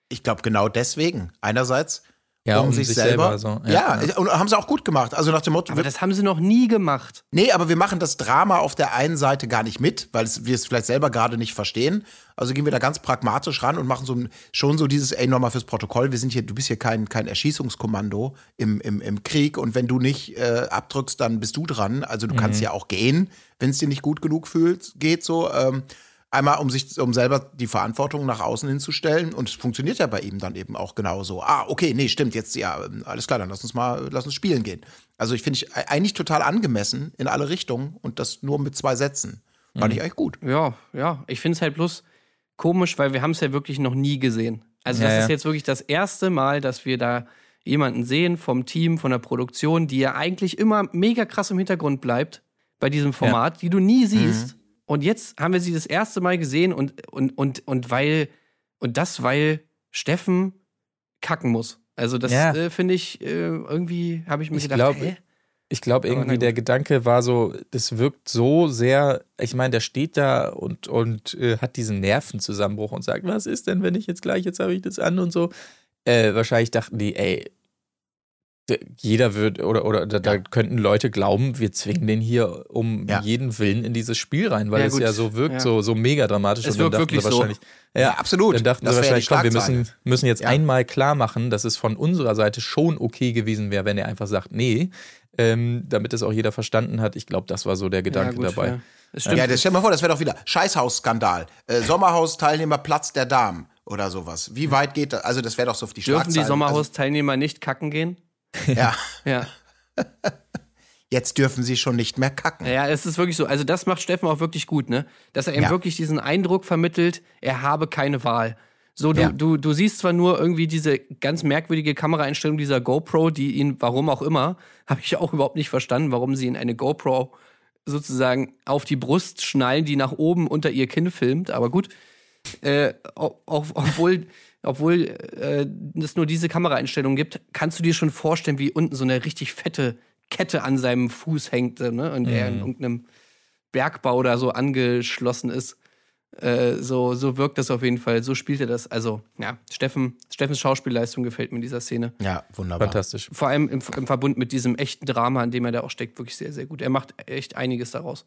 Ich glaube genau deswegen. Einerseits Ja, um, um sich, sich selber. selber so. Ja, Ja, und haben sie auch gut gemacht. Also nach dem Motto, Aber das haben sie noch nie gemacht. nee, aber wir machen das Drama auf der einen Seite gar nicht mit, weil es, wir es vielleicht selber gerade nicht verstehen. Also gehen wir da ganz pragmatisch ran und machen so schon so dieses, ey, nochmal fürs Protokoll, wir sind hier, du bist hier kein, kein Erschießungskommando im, im, im Krieg und wenn du nicht äh, abdrückst, dann bist du dran. Also du kannst ja auch gehen, wenn es dir nicht gut genug fühlt, geht so. Ähm, Einmal, um sich, um selber die Verantwortung nach außen hinzustellen. Und es funktioniert ja bei ihm dann eben auch genauso. Ah, okay, nee, stimmt, jetzt, ja, alles klar, dann lass uns mal, lass uns spielen gehen. Also ich finde ich eigentlich total angemessen in alle Richtungen und das nur mit zwei Sätzen. Fand ich eigentlich gut. Ja, ja. Ich finde es halt bloß komisch, weil wir haben es ja wirklich noch nie gesehen. Also Ja, das ja. ist jetzt wirklich das erste Mal, dass wir da jemanden sehen vom Team, von der Produktion, die ja eigentlich immer mega krass im Hintergrund bleibt bei diesem Format, die du nie siehst. Und jetzt haben wir sie das erste Mal gesehen und, und, und, und weil, und das, weil Steffen kacken muss. Also das Ja. äh, finde ich, äh, irgendwie habe ich mir Ich gedacht, glaub? Ich glaube na irgendwie, der Gedanke war so, das wirkt so sehr, ich meine, der steht da und, und äh, hat diesen Nervenzusammenbruch und sagt, was ist denn, wenn ich jetzt gleich, jetzt habe ich das an und so. Äh, wahrscheinlich dachten die, ey, jeder wird, oder, oder da, da könnten Leute glauben, wir zwingen den hier um Ja. jeden Willen in dieses Spiel rein, weil Ja, es ja so wirkt, Ja. so, so mega dramatisch. Es und dann wirkt dachten wirklich sie so. wahrscheinlich, Ja, absolut. Dann dachten Das sie wahrscheinlich, komm, wir müssen, müssen jetzt Ja. einmal klar machen, dass es von unserer Seite schon okay gewesen wäre, wenn er einfach sagt, nee. ähm, damit es auch jeder verstanden hat. Ich glaube, das war so der Gedanke gut, dabei. Ja. Das. Ja, das stell dir mal vor, das wäre doch wieder Scheißhaus-Skandal. Äh, Sommerhaus-Teilnehmer Platz der Damen oder sowas. Wie weit geht das? Also, das wäre doch so auf die Dürfen die Schlagzeilen. Sommerhausteilnehmer nicht kacken gehen? Ja, Ja. jetzt dürfen sie schon nicht mehr kacken. Ja, es ist wirklich so. Also, das macht Steffen auch wirklich gut, ne? Dass er eben Ja. wirklich diesen Eindruck vermittelt, er habe keine Wahl. So, du, Ja. du, du siehst zwar nur irgendwie diese ganz merkwürdige Kameraeinstellung dieser GoPro, die ihn, warum auch immer, habe ich auch überhaupt nicht verstanden, warum sie ihn eine GoPro sozusagen auf die Brust schnallen, die nach oben unter ihr Kinn filmt. Aber gut, äh, auch, obwohl, obwohl äh, es nur diese Kameraeinstellung gibt, kannst du dir schon vorstellen, wie unten so eine richtig fette Kette an seinem Fuß hängt ne? und er in irgendeinem Bergbau da so angeschlossen ist. Äh, so, so wirkt das auf jeden Fall. So spielt er das. Also, ja, Steffen, Steffens Schauspielleistung gefällt mir in dieser Szene. Ja, wunderbar. Fantastisch. Vor allem im, im Verbund mit diesem echten Drama, in dem er da auch steckt, wirklich sehr, sehr gut. Er macht echt einiges daraus.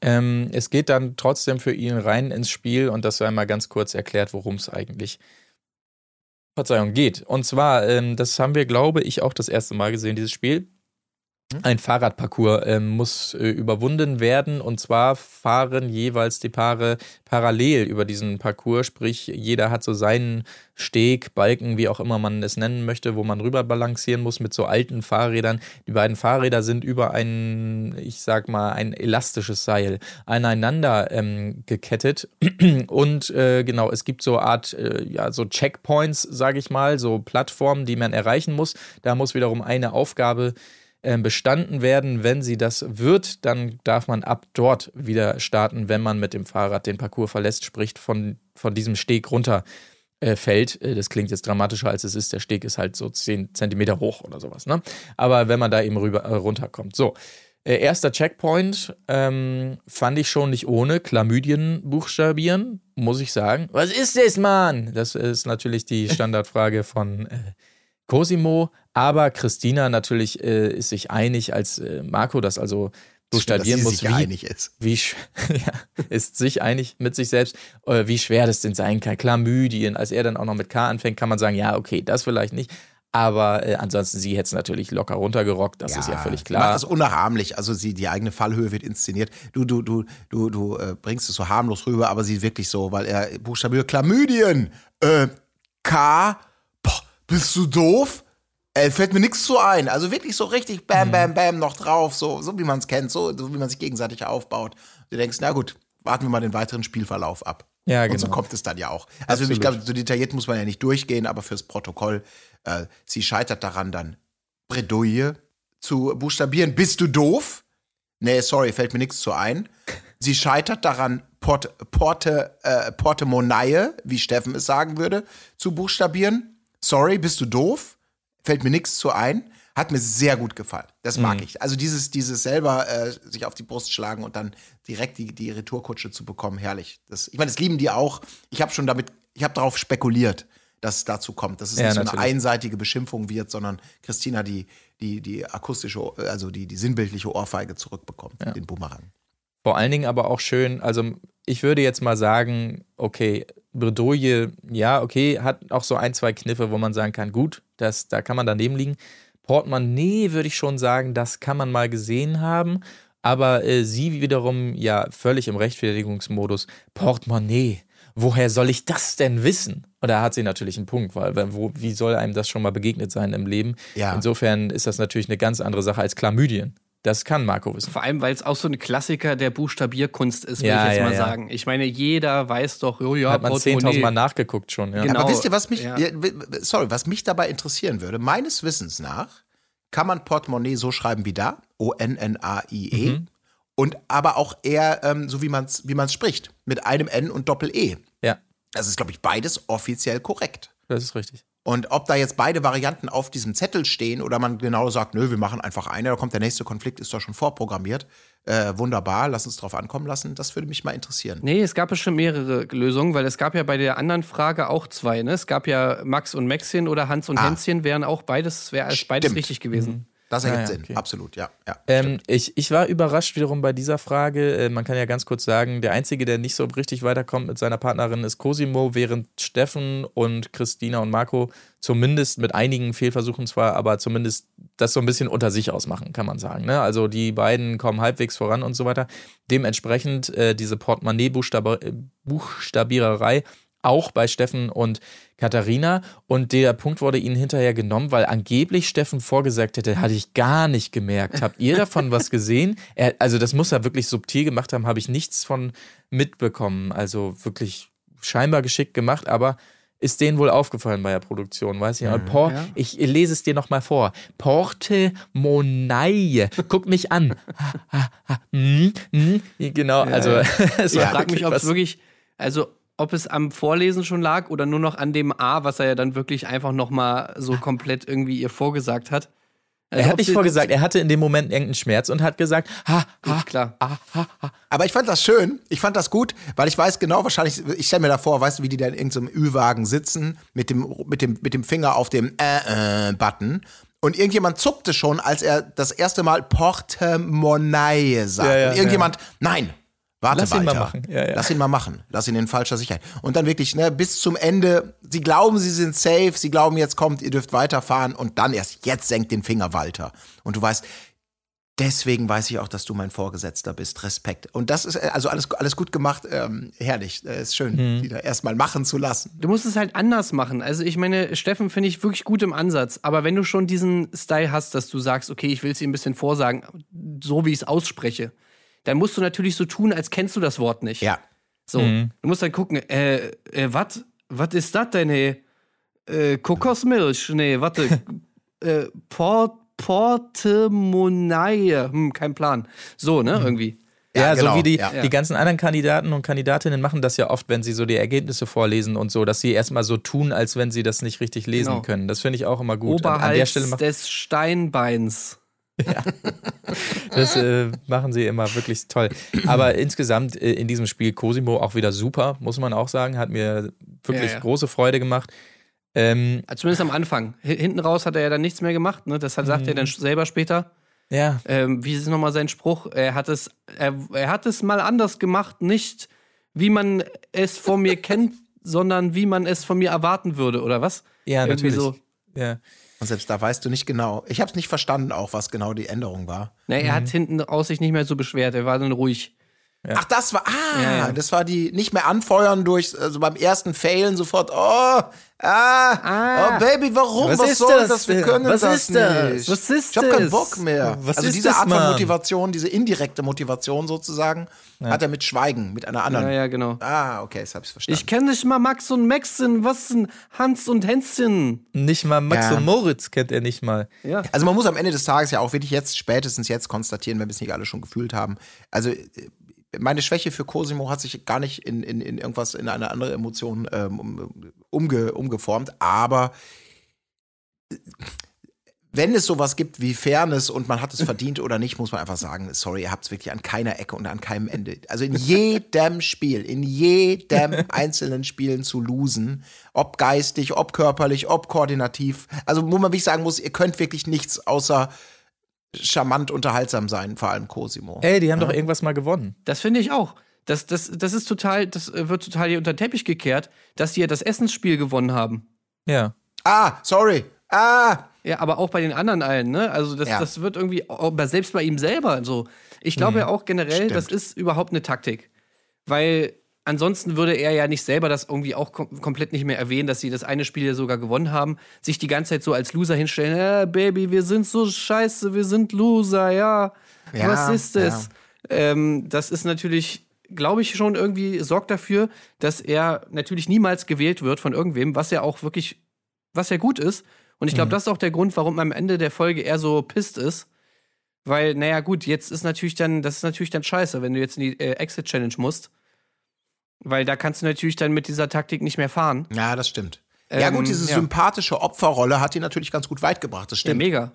Ähm, es geht dann trotzdem für ihn rein ins Spiel und das sei mal ganz kurz erklärt, worum es eigentlich Verzeihung geht. Und zwar, ähm, das haben wir, glaube ich, auch das erste Mal gesehen, dieses Spiel. Ein Fahrradparcours ähm, muss äh, überwunden werden und zwar fahren jeweils die Paare parallel über diesen Parcours, sprich jeder hat so seinen Steg, Balken, wie auch immer man es nennen möchte, wo man rüber balancieren muss mit so alten Fahrrädern. Die beiden Fahrräder sind über ein, ich sag mal, ein elastisches Seil aneinander ähm, gekettet und äh, genau, es gibt so Art, äh, ja, so Checkpoints, sage ich mal, so Plattformen, die man erreichen muss. Da muss wiederum eine Aufgabe äh, bestanden werden. Wenn sie das wird, dann darf man ab dort wieder starten, wenn man mit dem Fahrrad den Parcours verlässt, sprich von, von diesem Steg runter äh, fällt. Äh, Das klingt jetzt dramatischer, als es ist. Der Steg ist halt so 10 Zentimeter hoch oder sowas. Ne? Aber wenn man da eben rüber, äh, runterkommt. So, äh, erster Checkpoint ähm, fand ich schon nicht ohne. Chlamydien buchstabieren, muss ich sagen. Was ist das, Mann? Das ist natürlich die Standardfrage von äh, Cosimo. Aber Christina natürlich äh, ist sich einig, als äh, Marco das also buchstabieren muss, wie, einig ist. wie ja, ist sich einig mit sich selbst, äh, wie schwer das denn sein kann. Chlamydien, als er dann auch noch mit K anfängt, kann man sagen, ja, okay, das vielleicht nicht. Aber äh, ansonsten, sie hätte es natürlich locker runtergerockt, das ist ja völlig klar. Macht das unnachahmlich. Also sie, die eigene Fallhöhe wird inszeniert. Du, du, du, du, du äh, bringst es so harmlos rüber, aber sie wirklich so, weil er buchstabiert Chlamydien. Äh, K. Bist du doof? Äh, fällt mir nichts zu ein. Also wirklich so richtig Mhm. bam, bam, bam noch drauf, so, so wie man es kennt, so, so wie man sich gegenseitig aufbaut. Du denkst, na gut, warten wir mal den weiteren Spielverlauf ab. Ja, Und so genau. kommt es dann ja auch. Also ich Absolut. glaube, so detailliert muss man ja nicht durchgehen, aber fürs Protokoll, äh, sie scheitert daran dann Bredouille zu buchstabieren. Bist du doof? Nee, sorry, fällt mir nichts zu ein. Sie scheitert daran, Port, Porte, äh, Portemonnaie, wie Steffen es sagen würde, zu buchstabieren. Sorry, bist du doof? Fällt mir nichts zu ein. Hat mir sehr gut gefallen. Das mag ich. Also dieses, dieses selber äh, sich auf die Brust schlagen und dann direkt die, die Retourkutsche zu bekommen, herrlich. Das, ich meine, das lieben die auch. Ich habe schon damit, ich habe darauf spekuliert, dass es dazu kommt, dass es Ja, nicht so eine einseitige Beschimpfung wird, sondern Christina die, die, die akustische, also die, die sinnbildliche Ohrfeige zurückbekommt, den Bumerang. Vor allen Dingen aber auch schön, also ich würde jetzt mal sagen, okay, Bredouille, ja, okay, hat auch so ein, zwei Kniffe, wo man sagen kann, gut, das, da kann man daneben liegen. Portemonnaie würde ich schon sagen, das kann man mal gesehen haben. Aber äh, sie wiederum ja völlig im Rechtfertigungsmodus. Portemonnaie, woher soll ich das denn wissen? Und da hat sie natürlich einen Punkt, weil wo, wie soll einem das schon mal begegnet sein im Leben? Ja. Insofern ist das natürlich eine ganz andere Sache als Chlamydien. Das kann Marco wissen. Vor allem, weil es auch so ein Klassiker der Buchstabierkunst ist, will Ja, ich jetzt ja, mal ja. sagen. Ich meine, jeder weiß doch, oh ja, Hat man Portemonnaie. 10.000 Mal nachgeguckt schon. Ja. Genau. Aber wisst ihr, was mich, sorry, was mich dabei interessieren würde? Meines Wissens nach kann man Portemonnaie so schreiben wie da, O-N-N-A-I-E, Mhm. und aber auch eher ähm, so, wie man es wie man's spricht, mit einem N und Doppel-E. ja, Das ist, glaube ich, beides offiziell korrekt. das ist richtig. Und ob da jetzt beide Varianten auf diesem Zettel stehen oder man genau sagt, nö, wir machen einfach eine, da kommt der nächste Konflikt, ist doch schon vorprogrammiert. Äh, wunderbar, lass uns drauf ankommen lassen. Das würde mich mal interessieren. Nee, es gab ja schon mehrere Lösungen, weil es gab ja bei der anderen Frage auch zwei. Ne? Es gab ja Max und Maxchen oder Hans und Ah. Hänschen, wären auch beides, wäre als beides richtig gewesen. Das ergibt Ah, ja, Sinn, okay. absolut, ja. ja Ähm, ich, ich war überrascht wiederum bei dieser Frage. Äh, man kann ja ganz kurz sagen, der Einzige, der nicht so richtig weiterkommt mit seiner Partnerin, ist Cosimo, während Steffen und Christina und Marco zumindest mit einigen Fehlversuchen zwar, aber zumindest das so ein bisschen unter sich ausmachen, kann man sagen. Ne? Also die beiden kommen halbwegs voran und so weiter. Dementsprechend äh, diese Portemonnaie-Buchstabiererei auch bei Steffen und Katharina. Und der Punkt wurde ihnen hinterher genommen, weil angeblich Steffen vorgesagt hätte, hatte ich gar nicht gemerkt. Habt ihr davon was gesehen? Er, also das muss er wirklich subtil gemacht haben, habe ich nichts von mitbekommen. Also wirklich scheinbar geschickt gemacht, aber ist denen wohl aufgefallen bei der Produktion, weiß ich. Mhm. Por Ja. Ich lese es dir nochmal vor. Portemonnaie. Guck mich an. Ha, ha, ha. Mm, mm. Genau, also es Ich frage mich, ob es wirklich, also ob es am Vorlesen schon lag oder nur noch an dem A, was er ja dann wirklich einfach nochmal so komplett irgendwie ihr vorgesagt hat. Also Er hat nicht vorgesagt, er hatte in dem Moment irgendeinen Schmerz und hat gesagt, ha, ha, Gut, klar. ha, ha, ha. Aber ich fand das schön. Ich fand das gut, weil ich weiß genau, wahrscheinlich, ich stelle mir da vor, weißt du, wie die da in irgendeinem Ü-Wagen sitzen, mit dem, mit, dem, mit dem Finger auf dem Äh-Äh-Button. Und irgendjemand zuckte schon, als er das erste Mal Portemonnaie sagt. Ja, ja, und irgendjemand, nein, warte Lass ihn Walter. mal machen. Ja, ja. Lass ihn mal machen. Lass ihn in falscher Sicherheit. Und dann wirklich, ne, bis zum Ende, sie glauben, sie sind safe, sie glauben, jetzt kommt, ihr dürft weiterfahren und dann erst, jetzt senkt den Finger Walter. Und du weißt, Deswegen weiß ich auch, dass du mein Vorgesetzter bist. Respekt. Und das ist äh, also alles, alles gut gemacht. Ähm, herrlich. Äh, ist schön, Mhm. die da erstmal machen zu lassen. Du musst es halt anders machen. Also ich meine, Steffen finde ich wirklich gut im Ansatz. Aber wenn du schon diesen Style hast, dass du sagst, okay, ich will es ihm ein bisschen vorsagen, so wie ich es ausspreche, dann musst du natürlich so tun, als kennst du das Wort nicht. Ja. So, du musst dann gucken, äh, äh, was? Was ist das denn, hey? Äh, Kokosmilch? Nee, warte. äh, Port, Portemonnaie. Hm, kein Plan. So, ne, irgendwie. Ja, Ja, genau, so wie die, ja. die ganzen anderen Kandidaten und Kandidatinnen machen das ja oft, wenn sie so die Ergebnisse vorlesen und so, dass sie erstmal so tun, als wenn sie das nicht richtig lesen Genau. können. Das finde ich auch immer gut. Oberhalb An der Stelle macht, des Steinbeins. das äh, machen sie immer wirklich toll. Aber insgesamt äh, in diesem Spiel Cosimo auch wieder super, muss man auch sagen. Hat mir wirklich Ja, ja. große Freude gemacht. Ähm, Also Zumindest am Anfang. H hinten raus hat er ja dann nichts mehr gemacht. Ne? Das hat, sagt er dann sch- selber später. ja, Ähm, wie ist nochmal sein Spruch? Er hat, es, er, er hat es mal anders gemacht. Nicht wie man es von mir kennt, sondern wie man es von mir erwarten würde, oder was? ja, Irgendwie natürlich. so. Ja. Und selbst da weißt du nicht genau. Ich habe es nicht verstanden, auch was genau die Änderung war. Ne, er hat hinten raus sich nicht mehr so beschwert. Er war dann ruhig. Ach, das war, ah, Ja, ja. das war die nicht mehr anfeuern durch, also beim ersten Failen sofort, oh, ah, oh Baby, warum? Was Was, ist soll das das? Wir können Was das ist das? nicht. Was ist ich hab keinen? Bock mehr. Was also ist diese das, Art von? Motivation, diese indirekte Motivation sozusagen, hat er mit Schweigen, mit einer anderen. Ja, ja, genau. Ah, okay, jetzt hab ich's verstanden. Ich kenne nicht mal Max und Maxen. Was sind Hans und Hänschen? Nicht mal Max Ja. und Moritz kennt er nicht mal. Ja. Also man muss am Ende des Tages ja auch wirklich jetzt, spätestens jetzt konstatieren, wenn wir es nicht alle schon gefühlt haben. Also äh, meine Schwäche für Cosimo hat sich gar nicht in, in, in irgendwas, in eine andere Emotion ähm, um- umge, umgeformt, aber äh, wenn es sowas gibt wie Fairness und man hat es verdient oder nicht, muss man einfach sagen, sorry, ihr habt es wirklich an keiner Ecke und an keinem Ende. Also in jedem Spiel, in jedem einzelnen Spielen zu losen, ob geistig, ob körperlich, ob koordinativ. Also wo man wirklich sagen muss, ihr könnt wirklich nichts außer charmant unterhaltsam sein, vor allem Cosimo. Ey, die haben doch irgendwas mal gewonnen. Das finde ich auch. Das, das, das ist total, das äh, wird total hier unter den Teppich gekehrt, dass die ja das Essensspiel gewonnen haben. Ja. Ah, sorry. Ah, Ja, aber auch bei den anderen allen, ne? Also das, Ja. das wird irgendwie, aber selbst bei ihm selber so. Ich glaube ja auch generell, das Stimmt. ist überhaupt eine Taktik. Weil ansonsten würde er ja nicht selber das irgendwie auch kom komplett nicht mehr erwähnen, dass sie das eine Spiel ja sogar gewonnen haben, sich die ganze Zeit so als Loser hinstellen, äh, Baby, wir sind so scheiße, wir sind Loser, ja. Ja, Was ist es? Ähm, das ist natürlich, glaube ich, schon irgendwie sorgt dafür, dass er natürlich niemals gewählt wird von irgendwem, was ja auch wirklich, was ja gut ist. Und ich glaube, das ist auch der Grund, warum am Ende der Folge er so pisst ist. Weil, naja, gut, jetzt ist natürlich dann, das ist natürlich dann scheiße, wenn du jetzt in die äh, Exit-Challenge musst. Weil da kannst du natürlich dann mit dieser Taktik nicht mehr fahren. ja, das stimmt. ja Ähm, gut, diese ja. sympathische Opferrolle hat ihn natürlich ganz gut weit gebracht, das Ja, stimmt. mega.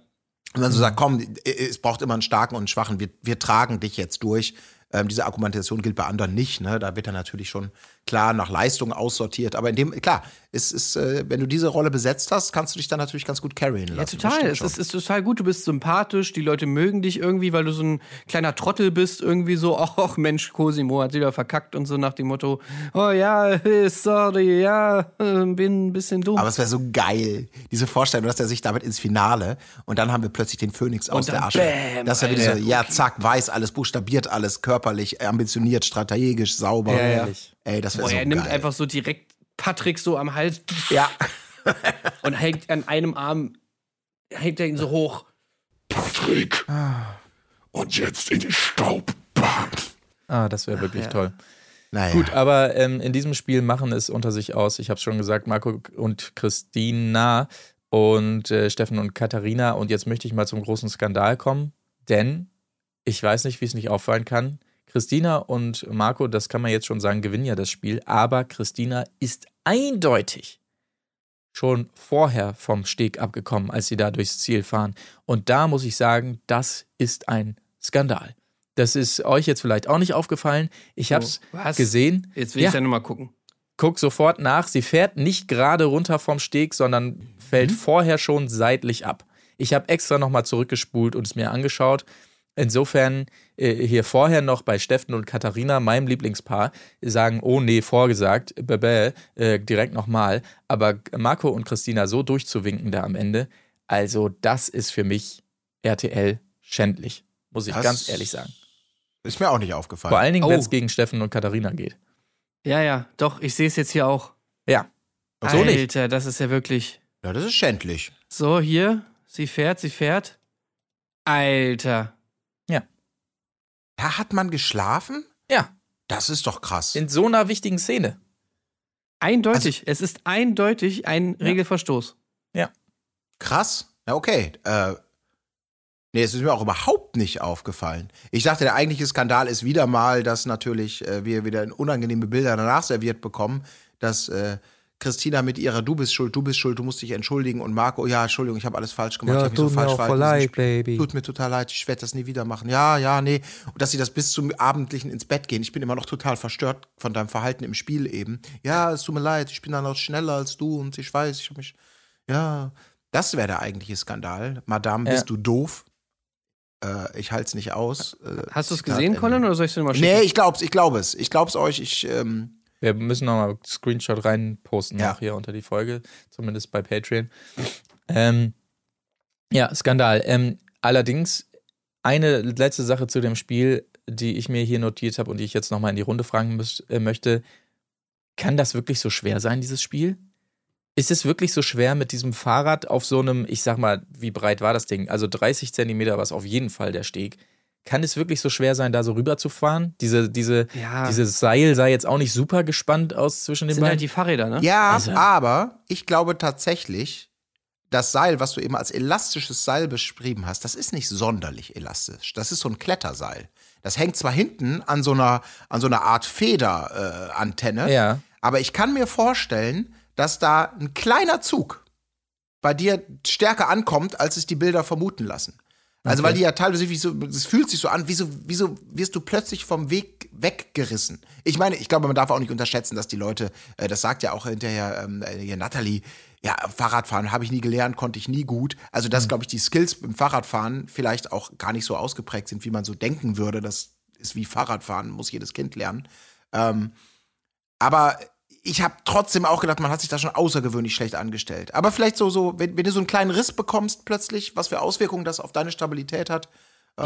Und dann so sagt, komm, es braucht immer einen starken und einen schwachen, wir, wir tragen dich jetzt durch. Ähm, diese Argumentation gilt bei anderen nicht, ne? Da wird er natürlich schon klar nach Leistung aussortiert. Aber in dem, klar, es ist, äh, wenn du diese Rolle besetzt hast, kannst du dich dann natürlich ganz gut carryen lassen. Ja, total. Es ist, ist total gut. Du bist sympathisch. Die Leute mögen dich irgendwie, weil du so ein kleiner Trottel bist. Irgendwie so, ach Mensch, Cosimo hat wieder verkackt und so nach dem Motto, oh ja, sorry, ja, bin ein bisschen dumm. Aber es wäre so geil, diese Vorstellung, dass er sich damit ins Finale und dann haben wir plötzlich den Phönix aus dann der Asche. bam, dass er wieder so, ja, zack, weiß alles, buchstabiert alles, körperlich, ambitioniert, strategisch, sauber. Ja, ehrlich. Ey, das wäre so er geil. nimmt einfach so direkt Patrick so am Hals ja. und hängt an einem Arm, hängt er ihn so hoch. Patrick. Und jetzt in die Staubbahn. Ah, das wäre wirklich toll. Naja. Gut, aber ähm, in diesem Spiel machen es unter sich aus. Ich habe es schon gesagt, Marco und Christina und äh, Steffen und Katharina. Und jetzt möchte ich mal zum großen Skandal kommen, denn ich weiß nicht, wie es nicht auffallen kann. Christina und Marco, das kann man jetzt schon sagen, gewinnen ja das Spiel. Aber Christina ist eindeutig schon vorher vom Steg abgekommen, als sie da durchs Ziel fahren. Und da muss ich sagen, das ist ein Skandal. Das ist euch jetzt vielleicht auch nicht aufgefallen. Ich habe es Oh, gesehen. Jetzt will Ja. ich da nochmal gucken. Guck sofort nach. Sie fährt nicht gerade runter vom Steg, sondern fällt vorher schon seitlich ab. Ich habe extra nochmal zurückgespult und es mir angeschaut. Insofern hier vorher noch bei Steffen und Katharina, meinem Lieblingspaar, sagen, oh nee, vorgesagt, bäh, äh, direkt nochmal. Aber Marco und Christina so durchzuwinken da am Ende, also das ist für mich RTL schändlich, muss ich Das ganz ehrlich sagen. Ist mir auch nicht aufgefallen. Vor allen Dingen, wenn Oh. es gegen Steffen und Katharina geht. Ja, ja, doch, ich sehe es jetzt hier auch. Ja, so nicht. Alter, das ist ja wirklich. Ja, das ist schändlich. So, hier, sie fährt, sie fährt. Alter. Da hat man geschlafen? ja, Das ist doch krass. in so einer wichtigen Szene. Eindeutig. es ist eindeutig ein Regelverstoß. Krass. Ja, okay. Äh, nee, es ist mir auch überhaupt nicht aufgefallen. Ich dachte, der eigentliche Skandal ist wieder mal, dass natürlich äh, wir wieder unangenehme Bilder danach serviert bekommen, dass äh, Christina mit ihrer Du bist schuld, du bist schuld, du musst dich entschuldigen und Marco, ja, Entschuldigung, ich habe alles falsch gemacht. ich hab mich so falsch verhalten Spiel. Baby. Tut mir total leid, ich werde das nie wieder machen. Ja, ja, nee. Und dass sie das bis zum Abendlichen ins Bett gehen. Ich bin immer noch total verstört von deinem Verhalten im Spiel eben. Ja, es tut mir leid, ich bin dann noch schneller als du und ich weiß, ich habe mich. Ja, das wäre der eigentliche Skandal. Madame, Ja. bist du doof? Äh, ich halte es nicht aus. Äh, Hast du es gesehen. Colin, oder soll ich es dir mal schicken? Nee, ich glaub's, ich glaube es. Ich glaub's euch. Ich, ähm, Wir müssen nochmal Screenshot reinposten Ja. noch hier unter die Folge, zumindest bei Patreon. Ähm, ja, Skandal. Ähm, allerdings eine letzte Sache zu dem Spiel, die ich mir hier notiert habe und die ich jetzt nochmal in die Runde fragen müß, äh, möchte. Kann das wirklich so schwer sein, dieses Spiel? Ist es wirklich so schwer mit diesem Fahrrad auf so einem, ich sag mal, wie breit war das Ding? Also 30 Zentimeter war es auf jeden Fall der Steg. Kann es wirklich so schwer sein, da so rüber zu fahren? Diese, diese, Ja. dieses Seil sah jetzt auch nicht super gespannt aus zwischen den sind beiden. halt die Fahrräder, ne? ja, Also- aber ich glaube tatsächlich, das Seil, was du eben als elastisches Seil beschrieben hast, das ist nicht sonderlich elastisch. Das ist so ein Kletterseil. Das hängt zwar hinten an so einer, an so einer Art Federantenne, äh, Antenne, Ja. aber ich kann mir vorstellen, dass da ein kleiner Zug bei dir stärker ankommt, als es die Bilder vermuten lassen. Also, Okay. weil die ja teilweise, wie so, es fühlt sich so an, wieso, wieso wirst du plötzlich vom Weg weggerissen? Ich meine, ich glaube, man darf auch nicht unterschätzen, dass die Leute, äh, das sagt ja auch hinterher ähm, äh, hier Natalie, ja, Fahrradfahren habe ich nie gelernt, konnte ich nie gut. Also, Mhm. dass, glaube ich, die Skills im Fahrradfahren vielleicht auch gar nicht so ausgeprägt sind, wie man so denken würde. Das ist wie Fahrradfahren, muss jedes Kind lernen. Ähm, aber ich habe trotzdem auch gedacht, man hat sich da schon außergewöhnlich schlecht angestellt. Aber vielleicht so, so wenn, wenn du so einen kleinen Riss bekommst plötzlich, was für Auswirkungen das auf deine Stabilität hat.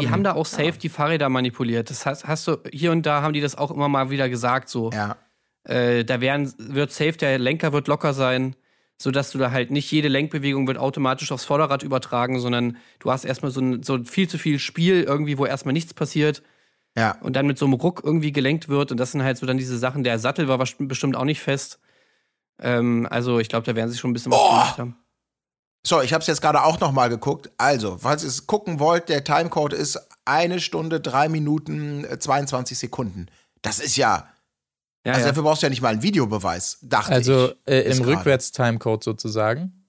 Die haben da auch safe die Fahrräder manipuliert. Das hast, hast du, hier und da haben die das auch immer mal wieder gesagt, so. Ja. Äh, da werden, wird safe, der Lenker wird locker sein, sodass du da halt nicht jede Lenkbewegung wird automatisch aufs Vorderrad übertragen, sondern du hast erstmal so ein, so viel zu viel Spiel irgendwie, wo erstmal nichts passiert Ja. und dann mit so einem Ruck irgendwie gelenkt wird. Und das sind halt so dann diese Sachen. Der Sattel war bestimmt auch nicht fest. Ähm, also ich glaube, da werden sie schon ein bisschen was gemacht haben. So, ich habe es jetzt gerade auch noch mal geguckt. Also, falls ihr es gucken wollt, der Timecode ist eine Stunde, drei Minuten, äh, 22 Sekunden. Das ist ja, Ja, also ja. dafür brauchst du ja nicht mal einen Videobeweis, dachte Also ich. äh, Ist im. Rückwärts-Timecode sozusagen.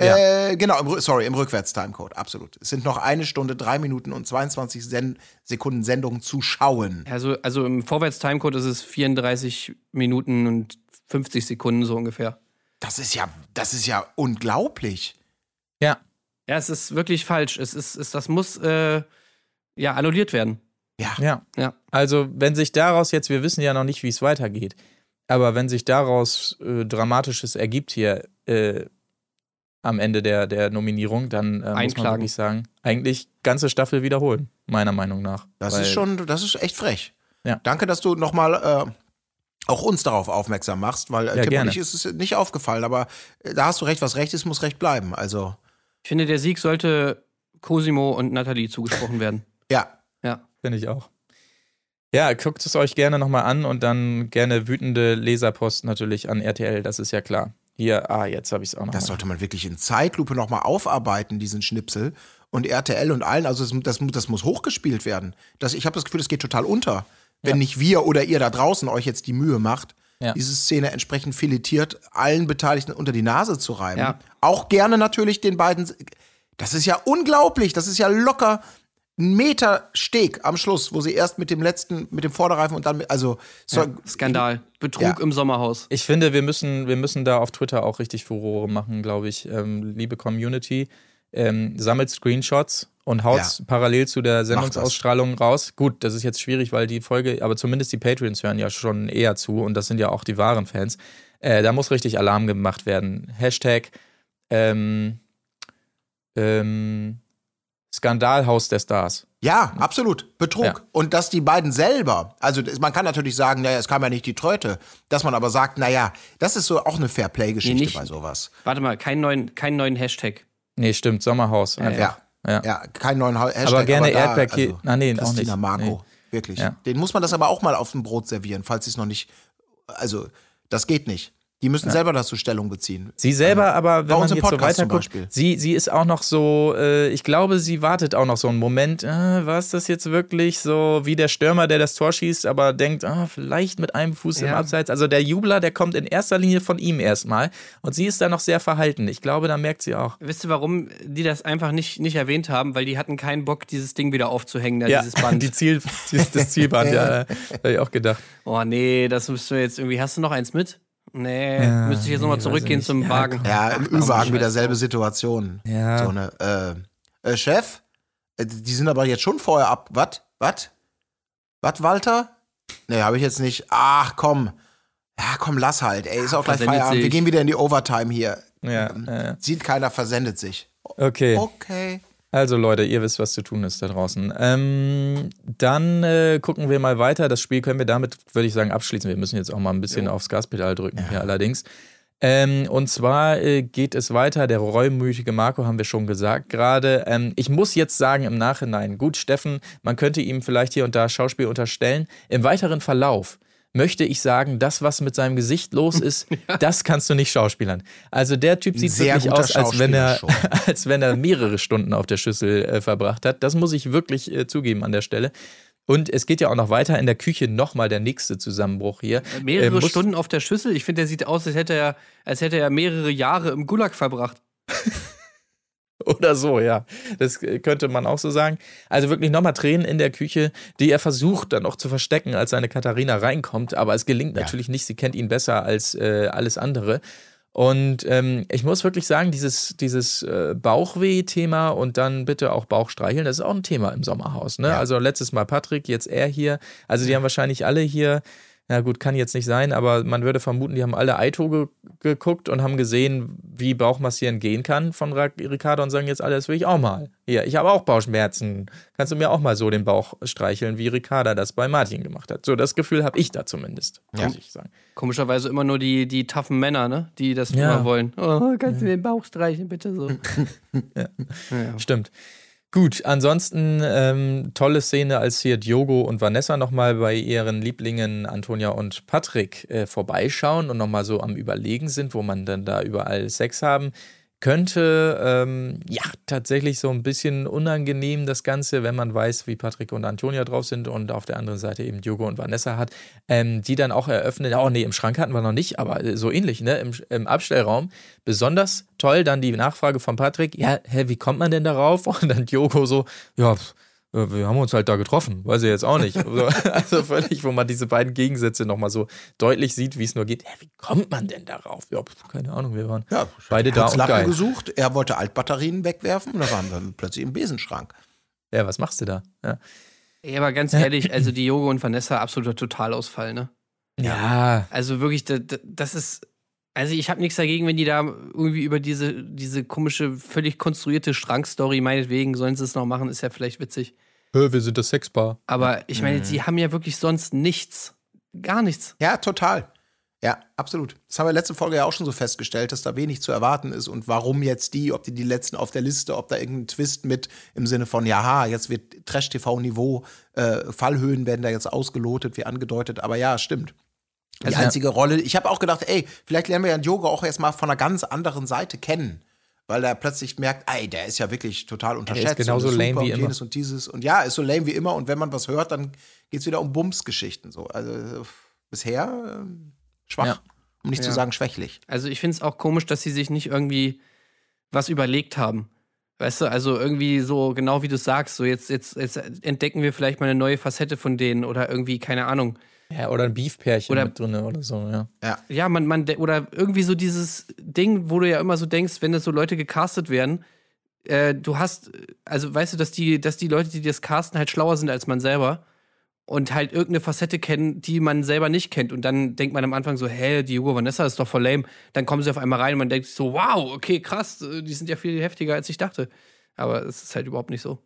Ja. Äh, genau, im, sorry, im Rückwärts-Timecode, absolut. Es sind noch eine Stunde, drei Minuten und 22 Sen Sekunden Sendung zu schauen. Also, also im Vorwärts-Timecode ist es 34 Minuten und 50 Sekunden so ungefähr. Das ist ja, das ist ja unglaublich. Ja. Ja, es ist wirklich falsch. Es ist, es, das muss äh, ja annulliert werden. Ja. Ja. Ja. Also, wenn sich daraus jetzt, wir wissen ja noch nicht, wie es weitergeht, aber wenn sich daraus äh, Dramatisches ergibt hier äh, am Ende der, der Nominierung, dann äh, muss man wirklich sagen, eigentlich ganze Staffel wiederholen, meiner Meinung nach. Das ist schon, das ist echt frech. Ja. Danke, dass du nochmal äh, auch uns darauf aufmerksam machst, weil äh, Ja, Tim gerne. und ich ist es nicht aufgefallen, aber äh, da hast du recht, was recht ist, muss recht bleiben. Also, Ich finde, der Sieg sollte Cosimo und Nathalie zugesprochen werden. ja. Ja. Finde ich auch. Ja, guckt es euch gerne nochmal an und dann gerne wütende Leserpost natürlich an RTL, das ist ja klar. Hier, ah, jetzt habe ich es auch noch. Das mal. sollte man wirklich in Zeitlupe nochmal aufarbeiten, diesen Schnipsel. Und RTL und allen, also das, das, das muss hochgespielt werden. Das, ich habe das Gefühl, das geht total unter. Wenn Ja. nicht wir oder ihr da draußen euch jetzt die Mühe macht, Ja. diese Szene entsprechend filetiert allen Beteiligten unter die Nase zu reiben. Ja. Auch gerne natürlich den beiden. Das ist ja unglaublich. Das ist ja locker ein Meter Steg am Schluss, wo sie erst mit dem letzten, mit dem Vorderreifen und dann mit, also so, Skandal. Betrug Ja. im Sommerhaus. Ich finde, wir müssen, wir müssen da auf Twitter auch richtig Furore machen, glaube ich. Ähm, liebe Community, ähm, sammelt Screenshots und haut Ja. parallel zu der. Sendungsausstrahlung raus. Gut, das ist jetzt schwierig, weil die Folge, aber zumindest die Patreons hören ja schon eher zu und das sind ja auch die wahren Fans. Äh, da muss richtig Alarm gemacht werden. Hashtag ähm, ähm, Skandalhaus der Stars. Ja, absolut. Betrug. Ja. Und dass die beiden selber, also man kann natürlich sagen, naja, es kam ja nicht die Tröte, dass man aber sagt, naja, das ist so auch eine Fairplay-Geschichte Nee, bei sowas. Warte mal, keinen neuen, keinen neuen Hashtag. Nee, stimmt, Sommerhaus. Einfach. Ja. Ja. Ja, kein neuen Ha- Hashtag. Aber gerne da, Erdbeerkäse. Also, Ah, nee, auch Christina nicht. Marco. Nee. Wirklich. Ja. Den muss man das aber auch mal auf dem Brot servieren, falls sie es noch nicht. Also, das geht nicht. Die müssen selber dazu Stellung beziehen. Sie selber aber, Bei wenn man im jetzt so Podcast weiterguckt, Beispiel. sie, sie ist auch noch so, äh, ich glaube, sie wartet auch noch so einen Moment, äh, war es das jetzt wirklich so wie der Stürmer, der das Tor schießt, aber denkt, ah, vielleicht mit einem Fuß im Ja. Abseits. Also der Jubler, der kommt in erster Linie von ihm erstmal und sie ist da noch sehr verhalten. Ich glaube, da merkt sie auch. Wisst ihr, warum die das einfach nicht, nicht erwähnt haben? Weil die hatten keinen Bock, dieses Ding wieder aufzuhängen, da, dieses Band. die Ziel, das Zielband, ja, habe ich auch gedacht. oh nee, das müssen wir jetzt irgendwie. Hast du noch eins mit? Nee, Ja, müsste ich jetzt nochmal nee, weiß zurückgehen zum. Ja, Wagen. Ja, im Ü-Wagen wieder selbe Situation. Ja. So eine, äh, äh, Chef, äh, die sind aber jetzt schon vorher ab. Was? Was? Was, Walter? Nee, habe ich jetzt nicht. Ach, komm. Ja, komm, lass halt. Ey, ist auch gleich versendet Feierabend. Wir sich. gehen wieder in die Overtime hier. Ja, Ähm, äh, Sieht keiner, versendet sich. okay. Okay. Also Leute, ihr wisst, was zu tun ist da draußen. Ähm, dann äh, gucken wir mal weiter. Das Spiel können wir damit, würde ich sagen, abschließen. Wir müssen jetzt auch mal ein bisschen aufs Gaspedal drücken hier allerdings. Ähm, und zwar äh, geht es weiter. Der reumütige Marco haben wir schon gesagt gerade. Ähm, ich muss jetzt sagen im Nachhinein, gut, Steffen, man könnte ihm vielleicht hier und da Schauspiel unterstellen. Im weiteren Verlauf möchte ich sagen, das, was mit seinem Gesicht los ist, das kannst du nicht schauspielern. Also der Typ sieht sehr wirklich aus, als wenn er, als wenn er mehrere Stunden auf der Schüssel äh, verbracht hat. Das muss ich wirklich äh, zugeben an der Stelle. Und es geht ja auch noch weiter in der Küche nochmal der nächste Zusammenbruch hier. Mehrere Äh, Stunden auf der Schüssel. Ich finde, der sieht aus, als hätte er, als hätte er mehrere Jahre im Gulag verbracht. Oder so, ja. Das äh, könnte man auch so sagen. Also wirklich nochmal Tränen in der Küche, die er versucht dann noch zu verstecken, als seine Katharina reinkommt. Aber es gelingt natürlich nicht. Sie kennt ihn besser als äh, alles andere. Und ähm, ich muss wirklich sagen, dieses, dieses äh, Bauchweh-Thema und dann bitte auch Bauchstreicheln, das ist auch ein Thema im Sommerhaus. Ne? Ja. Also letztes Mal Patrick, jetzt er hier. Also die haben wahrscheinlich alle hier, na gut, kann jetzt nicht sein, aber man würde vermuten, die haben alle Aito ge geguckt und haben gesehen, wie Bauchmassieren gehen kann von Ricardo und sagen jetzt alle, das will ich auch mal. Hier, ich habe auch Bauchschmerzen. Kannst du mir auch mal so den Bauch streicheln, wie Ricarda das bei Martin gemacht hat? So, das Gefühl habe ich da zumindest, muss ich sagen. Komischerweise immer nur die, die toughen Männer, ne? Die das Ja. immer wollen. Oh, kannst du mir den Bauch streichen, bitte so. Stimmt. Gut, ansonsten ähm, tolle Szene, als hier Diogo und Vanessa nochmal bei ihren Lieblingen Antonia und Patrick äh, vorbeischauen und nochmal so am Überlegen sind, wo man dann da überall Sex haben könnte ähm, ja tatsächlich so ein bisschen unangenehm das Ganze, wenn man weiß, wie Patrick und Antonia drauf sind und auf der anderen Seite eben Diogo und Vanessa hat, ähm, die dann auch eröffnet. Oh nee, im Schrank hatten wir noch nicht, aber äh, so ähnlich, ne? Im, im Abstellraum. Besonders toll dann die Nachfrage von Patrick. Ja, hä, wie kommt man denn darauf? Und dann Diogo so, ja, pff, wir haben uns halt da getroffen, weiß ich jetzt auch nicht. Also, also völlig, wo man diese beiden Gegensätze nochmal so deutlich sieht, wie es nur geht. Hä, wie kommt man denn darauf? Ja, keine Ahnung, wir waren Ja, beide da und Lappen geil. gesucht. Er wollte Altbatterien wegwerfen und da waren wir plötzlich im Besenschrank. Ja, was machst du da? Ja. Ey, aber ganz ehrlich, also die Yogo und Vanessa absoluter Totalausfall, ne? ja. Also wirklich, da- da- das ist. Also ich habe nichts dagegen, wenn die da irgendwie über diese, diese komische, völlig konstruierte Schrankstory, meinetwegen, sollen sie es noch machen, ist ja vielleicht witzig. Hö, wir sind das Sexpaar. Aber ich meine, sie haben ja wirklich sonst nichts. Gar nichts. Ja, total. Ja, absolut. Das haben wir letzte Folge ja auch schon so festgestellt, dass da wenig zu erwarten ist und warum jetzt die, ob die die letzten auf der Liste, ob da irgendein Twist mit im Sinne von, ja, jetzt wird Trash-TV-Niveau, äh, Fallhöhen werden da jetzt ausgelotet, wie angedeutet, aber ja, stimmt. Die Also- einzige Rolle, ich habe auch gedacht, ey, vielleicht lernen wir ja Yoga auch erst mal von einer ganz anderen Seite kennen. Weil er plötzlich merkt, ey, der ist ja wirklich total unterschätzt. genauso und ist lame wie und immer. jenes und dieses. Und ja, ist so lame wie immer. Und wenn man was hört, dann geht es wieder um Bums-Geschichten. So. Also bisher ähm, schwach, Ja. um nicht zu Ja. sagen schwächlich. Also ich finde es auch komisch, dass sie sich nicht irgendwie was überlegt haben. Weißt du, also irgendwie so, genau wie du sagst, so jetzt, jetzt, jetzt entdecken wir vielleicht mal eine neue Facette von denen oder irgendwie, keine Ahnung. Ja, oder ein Beefpärchen Oder- mit drin oder so, ja. Ja, man, man, de- oder irgendwie so dieses Ding, wo du ja immer so denkst, wenn das so Leute gecastet werden, äh, du hast, also weißt du, dass die, dass die Leute, die das casten, halt schlauer sind als man selber und halt irgendeine Facette kennen, die man selber nicht kennt. Und dann denkt man am Anfang so, hä, die Hugo Vanessa ist doch voll lame. Dann kommen sie auf einmal rein und man denkt sich so, wow, okay, krass, äh, die sind ja viel heftiger, als ich dachte. Aber es ist halt überhaupt nicht so.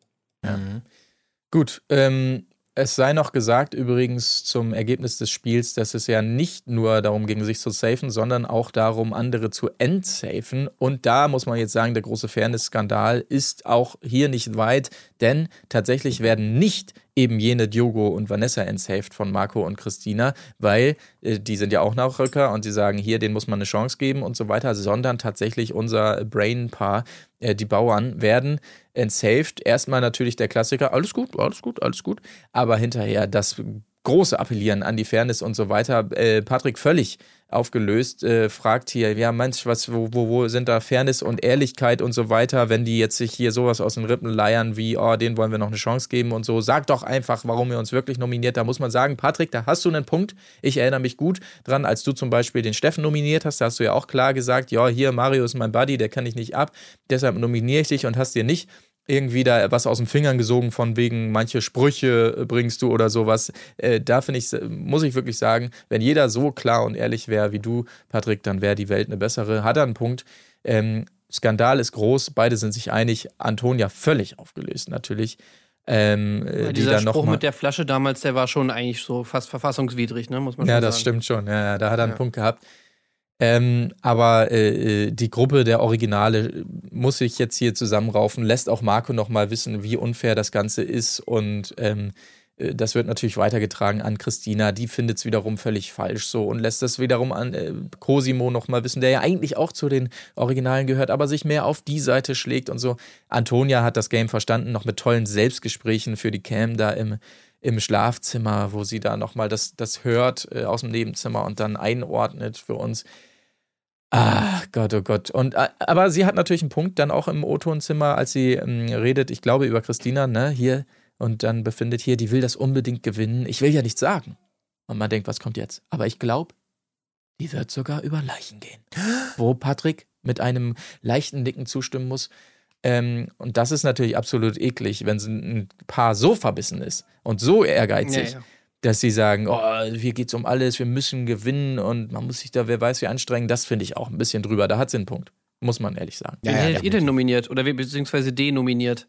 Gut, ähm, es sei noch gesagt, übrigens zum Ergebnis des Spiels, dass es ja nicht nur darum ging, sich zu safen, sondern auch darum, andere zu entsafen. Und da muss man jetzt sagen, der große Fairness-Skandal ist auch hier nicht weit, denn tatsächlich werden nicht eben jene Diogo und Vanessa entsaved von Marco und Christina, weil äh, die sind ja auch Nachrücker und sie sagen, hier, den muss man eine Chance geben und so weiter, sondern tatsächlich unser Brain-Paar, äh, die Bauern, werden entsaved. Erstmal natürlich der Klassiker, alles gut, alles gut, alles gut, aber hinterher das große Appellieren an die Fairness und so weiter. Äh, Patrick völlig aufgelöst, äh, fragt hier, ja Mensch, was, wo, wo, wo sind da Fairness und Ehrlichkeit und so weiter, wenn die jetzt sich hier sowas aus den Rippen leiern wie, oh, denen wollen wir noch eine Chance geben und so. Sag doch einfach, warum ihr uns wirklich nominiert. Da muss man sagen, Patrick, da hast du einen Punkt. Ich erinnere mich gut dran, als du zum Beispiel den Steffen nominiert hast, da hast du ja auch klar gesagt, ja, hier, Mario ist mein Buddy, der kann ich nicht ab, deshalb nominiere ich dich und hast dir nicht irgendwie da was aus den Fingern gesogen von wegen manche Sprüche äh, bringst du oder sowas. Äh, da finde ich, muss ich wirklich sagen, wenn jeder so klar und ehrlich wäre wie du, Patrick, dann wäre die Welt eine bessere. Hat er einen Punkt. Ähm, Skandal ist groß, beide sind sich einig. Antonia völlig aufgelöst natürlich. Ähm, äh, Weil die dieser noch Spruch mit der Flasche damals, der war schon eigentlich so fast verfassungswidrig, ne? Muss man Ja, schon das sagen. stimmt schon. Ja, ja, da hat er einen Ja. Punkt gehabt. Ähm, aber äh, äh, die Gruppe der Originale muss sich jetzt hier zusammenraufen, lässt auch Marco nochmal wissen, wie unfair das Ganze ist. Und ähm, äh, das wird natürlich weitergetragen an Christina. Die findet es wiederum völlig falsch so und lässt das wiederum an äh, Cosimo nochmal wissen, der ja eigentlich auch zu den Originalen gehört, aber sich mehr auf die Seite schlägt und so. Antonia hat das Game verstanden, noch mit tollen Selbstgesprächen für die Cam da im im Schlafzimmer, wo sie da nochmal das, das hört äh, aus dem Nebenzimmer und dann einordnet für uns. Ah, Gott, oh Gott. Und, äh, aber sie hat natürlich einen Punkt dann auch im O-Tonzimmer, als sie ähm, redet, ich glaube, über Christina, ne, hier, und dann befindet hier, die will das unbedingt gewinnen. Ich will ja nichts sagen. Und man denkt, was kommt jetzt? Aber ich glaube, die wird sogar über Leichen gehen. Wo Patrick mit einem leichten Nicken zustimmen muss. Ähm, und das ist natürlich absolut eklig, wenn ein Paar so verbissen ist und so ehrgeizig, Ja, ja. Dass sie sagen, oh, hier geht's um alles, wir müssen gewinnen und man muss sich da, wer weiß, wie anstrengen. Das finde ich auch ein bisschen drüber. Da hat sie einen Punkt. Muss man ehrlich sagen. Wen Ja, ja, hättet ihr denn nominiert? Oder wer- beziehungsweise denominiert?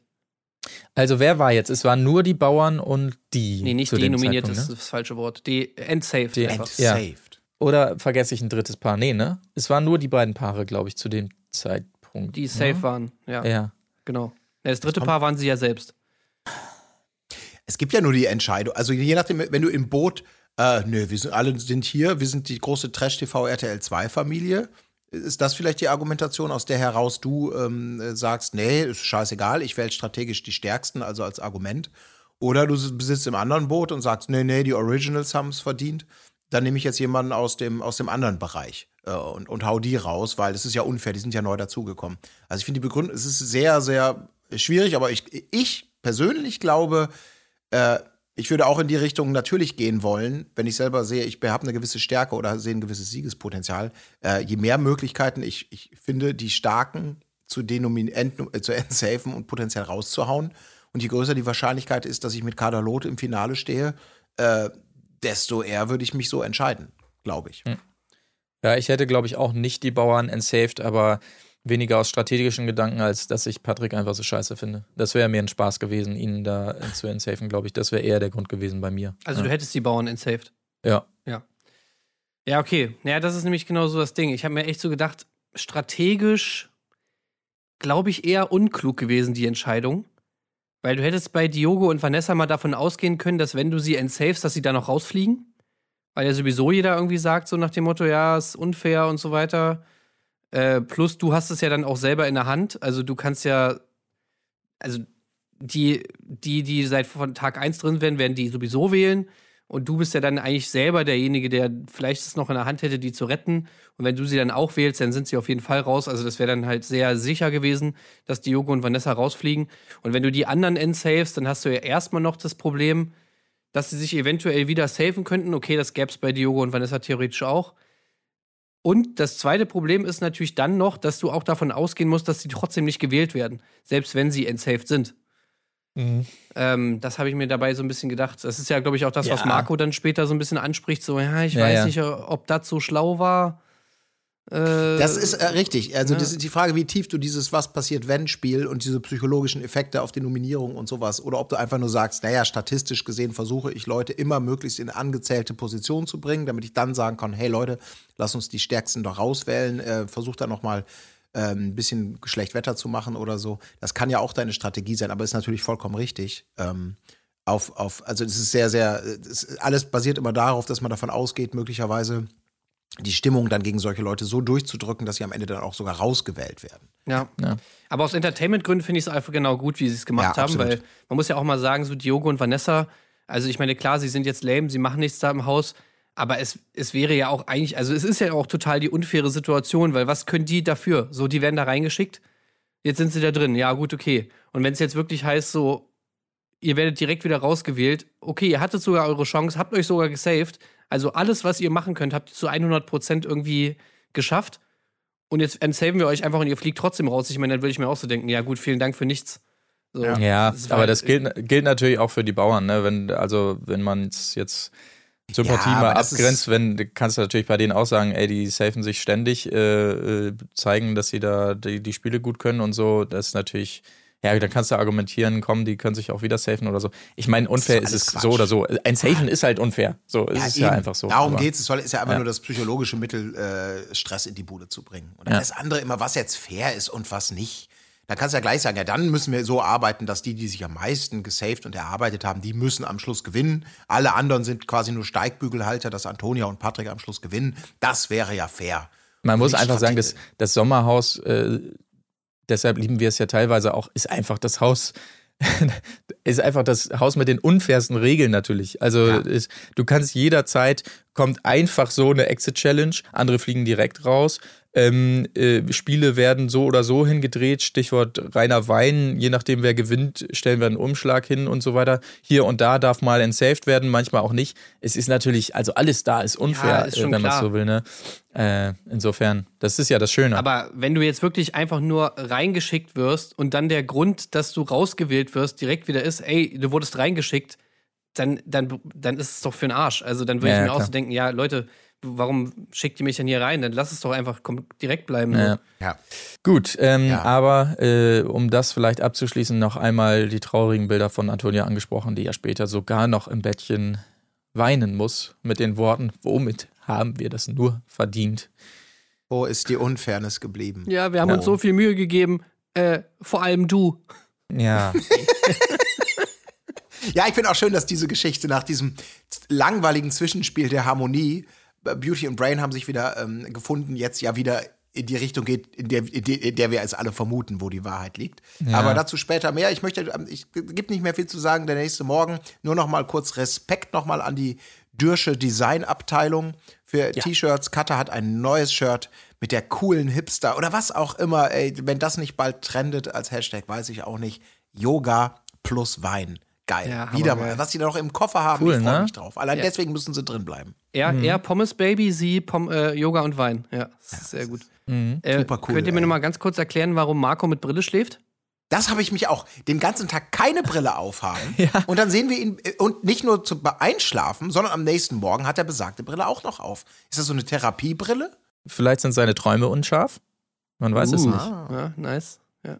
Also wer war jetzt? Es waren nur die Bauern und die. Nee, nicht denominiert, das Zeitpunkt, ist das falsche Wort. De entsaved De- einfach. Ja. Entsaved. ne? Oder vergesse ich ein drittes Paar? Nee, ne? Es waren nur die beiden Paare, glaube ich, zu dem Zeitpunkt. Die safe ne? waren, ja, Ja. genau. Ja, Das dritte Paar waren sie ja selbst. Es gibt ja nur die Entscheidung. Also je nachdem, wenn du im Boot, äh, nö, wir sind alle sind hier, wir sind die große Trash-TV RTL 2 Familie. Ist das vielleicht die Argumentation, aus der heraus du ähm, äh, sagst, nee, ist scheißegal, ich wähle strategisch die stärksten, also als Argument? Oder du sitzt im anderen Boot und sagst, nee, nee, die Originals haben es verdient. Dann nehme ich jetzt jemanden aus dem, aus dem anderen Bereich äh, und, und hau die raus, weil es ist ja unfair, die sind ja neu dazugekommen. Also ich finde die Begründung, es ist sehr, sehr schwierig, aber ich, ich persönlich glaube, äh, ich würde auch in die Richtung natürlich gehen wollen, wenn ich selber sehe, ich habe eine gewisse Stärke oder sehe ein gewisses Siegespotenzial. Äh, je mehr Möglichkeiten ich, ich finde, die Starken zu, äh, zu entsafen und potenziell rauszuhauen. Und je größer die Wahrscheinlichkeit ist, dass ich mit Kader im Finale stehe, äh, desto eher würde ich mich so entscheiden, glaube ich. Hm. Ja, ich hätte, glaube ich, auch nicht die Bauern entsaved, aber weniger aus strategischen Gedanken, als dass ich Patrick einfach so scheiße finde. Das wäre mir ein Spaß gewesen, ihn da zu entsafen, glaube ich. Das wäre eher der Grund gewesen bei mir. Also ja. du hättest die Bauern entsaved? Ja. Ja. Ja, okay. Naja, das ist nämlich genau so das Ding. Ich habe mir echt so gedacht, strategisch glaube ich eher unklug gewesen, die Entscheidung. Weil du hättest bei Diogo und Vanessa mal davon ausgehen können, dass wenn du sie entsavest, dass sie da noch rausfliegen. Weil ja sowieso jeder irgendwie sagt, so nach dem Motto, ja, ist unfair und so weiter. Äh, plus, du hast es ja dann auch selber in der Hand. Also du kannst ja, also die, die, die seit von Tag 1 drin werden, werden die sowieso wählen. Und du bist ja dann eigentlich selber derjenige, der vielleicht es noch in der Hand hätte, die zu retten. Und wenn du sie dann auch wählst, dann sind sie auf jeden Fall raus. Also das wäre dann halt sehr sicher gewesen, dass Diogo und Vanessa rausfliegen. Und wenn du die anderen entsavest, dann hast du ja erstmal noch das Problem, dass sie sich eventuell wieder safen könnten. Okay, das gäbe es bei Diogo und Vanessa theoretisch auch. Und das zweite Problem ist natürlich dann noch, dass du auch davon ausgehen musst, dass sie trotzdem nicht gewählt werden, selbst wenn sie entsaved sind. Mhm. Ähm, das habe ich mir dabei so ein bisschen gedacht. Das ist ja, glaube ich, auch das, ja. was Marco dann später so ein bisschen anspricht. So, ja, ich ja, weiß ja. nicht, ob das so schlau war. Äh, das ist äh, richtig. Also, ja. das ist die Frage, wie tief du dieses Was passiert, wenn Spiel und diese psychologischen Effekte auf die Nominierung und sowas oder ob du einfach nur sagst, naja, statistisch gesehen versuche ich Leute immer möglichst in angezählte Positionen zu bringen, damit ich dann sagen kann, hey Leute, lass uns die Stärksten doch rauswählen, äh, versuch da nochmal äh, ein bisschen schlecht Wetter zu machen oder so. Das kann ja auch deine Strategie sein, aber ist natürlich vollkommen richtig. Ähm, auf, auf, also es ist sehr, sehr, alles basiert immer darauf, dass man davon ausgeht, möglicherweise die Stimmung dann gegen solche Leute so durchzudrücken, dass sie am Ende dann auch sogar rausgewählt werden. Ja. ja. Aber aus Entertainment-Gründen finde ich es einfach genau gut, wie sie es gemacht ja, haben, weil man muss ja auch mal sagen, so Diogo und Vanessa, also ich meine, klar, sie sind jetzt lame, sie machen nichts da im Haus, aber es, es wäre ja auch eigentlich, also es ist ja auch total die unfaire Situation, weil was können die dafür? So, die werden da reingeschickt, jetzt sind sie da drin, ja gut, okay. Und wenn es jetzt wirklich heißt, so, ihr werdet direkt wieder rausgewählt, okay, ihr hattet sogar eure Chance, habt euch sogar gesaved, also alles, was ihr machen könnt, habt ihr zu 100% irgendwie geschafft. Und jetzt entsaven wir euch einfach und ihr fliegt trotzdem raus. Ich meine, dann würde ich mir auch so denken, ja gut, vielen Dank für nichts. So, ja, das aber das gilt, gilt natürlich auch für die Bauern, ne? Wenn, also wenn man jetzt Sympathie ja, mal abgrenzt, wenn kannst du natürlich bei denen auch sagen, ey, die safen sich ständig, äh, äh, zeigen, dass sie da die, die Spiele gut können und so. Das ist natürlich ja, dann kannst du argumentieren, komm, die können sich auch wieder safen oder so. Ich meine, unfair ist, ist es Quatsch. so oder so. Ein Safen ist halt unfair. So, ja, es ist ja einfach so. Darum geht es. Es ist ja einfach nur das psychologische Mittel, äh, Stress in die Bude zu bringen. Und dann das andere immer, was jetzt fair ist und was nicht. Da kannst du ja gleich sagen, ja, dann müssen wir so arbeiten, dass die, die sich am meisten gesaved und erarbeitet haben, die müssen am Schluss gewinnen. Alle anderen sind quasi nur Steigbügelhalter, dass Antonia und Patrick am Schluss gewinnen. Das wäre ja fair. Man muss einfach sagen, dass das Sommerhaus äh, deshalb lieben wir es ja teilweise auch, ist einfach das Haus, ist einfach das Haus mit den unfairsten Regeln natürlich. Also ja. ist, du kannst jederzeit, kommt einfach so eine Exit-Challenge, andere fliegen direkt raus ähm, äh, Spiele werden so oder so hingedreht, Stichwort reiner Wein, je nachdem wer gewinnt, stellen wir einen Umschlag hin und so weiter. Hier und da darf mal entsaved werden, manchmal auch nicht. Es ist natürlich, also alles da ist unfair, ja, ist äh, wenn man es so will. Ne? Äh, insofern, das ist ja das Schöne. Aber wenn du jetzt wirklich einfach nur reingeschickt wirst und dann der Grund, dass du rausgewählt wirst, direkt wieder ist, ey, du wurdest reingeschickt, dann, dann, dann ist es doch für den Arsch. Also dann würde ja, ich mir ja, auch so denken, ja, Leute, warum schickt ihr mich denn hier rein? Dann lass es doch einfach direkt bleiben. Ja. ja. Gut, ähm, ja. aber äh, um das vielleicht abzuschließen, noch einmal die traurigen Bilder von Antonia angesprochen, die ja später sogar noch im Bettchen weinen muss mit den Worten, womit haben wir das nur verdient? Wo ist die Unfairness geblieben? Ja, wir haben oh. uns so viel Mühe gegeben, äh, vor allem du. Ja. ja, ich finde auch schön, dass diese Geschichte nach diesem langweiligen Zwischenspiel der Harmonie Beauty und Brain haben sich wieder ähm, gefunden, jetzt ja wieder in die Richtung geht, in der, in der, in der wir es alle vermuten, wo die Wahrheit liegt. Aber dazu später mehr. Ich möchte, ähm, ich gibt nicht mehr viel zu sagen. Der nächste Morgen nur noch mal kurz Respekt noch mal an die Dürsche Designabteilung für T-Shirts. Katha hat ein neues Shirt mit der coolen Hipster oder was auch immer. Ey, wenn das nicht bald trendet als Hashtag, weiß ich auch nicht. Yoga plus Wein. Geil. Ja, Wieder mal. Was die da noch im Koffer haben, Cool, ich freue ne? mich drauf. Allein Ja. deswegen müssen sie drin bleiben. Er, Mhm. er Pommes Baby, sie Pom äh, Yoga und Wein. Ja, sehr gut. Äh, Super cool, Könnt ihr mir ey. noch mal ganz kurz erklären, warum Marco mit Brille schläft? Das habe ich mich auch den ganzen Tag keine Brille aufhaben. Und dann sehen wir ihn äh, und nicht nur zum Einschlafen, sondern am nächsten Morgen hat er besagte Brille auch noch auf. Ist das so eine Therapiebrille? Vielleicht sind seine Träume unscharf. Man weiß es Uh, nicht. Ja, nice. Ja.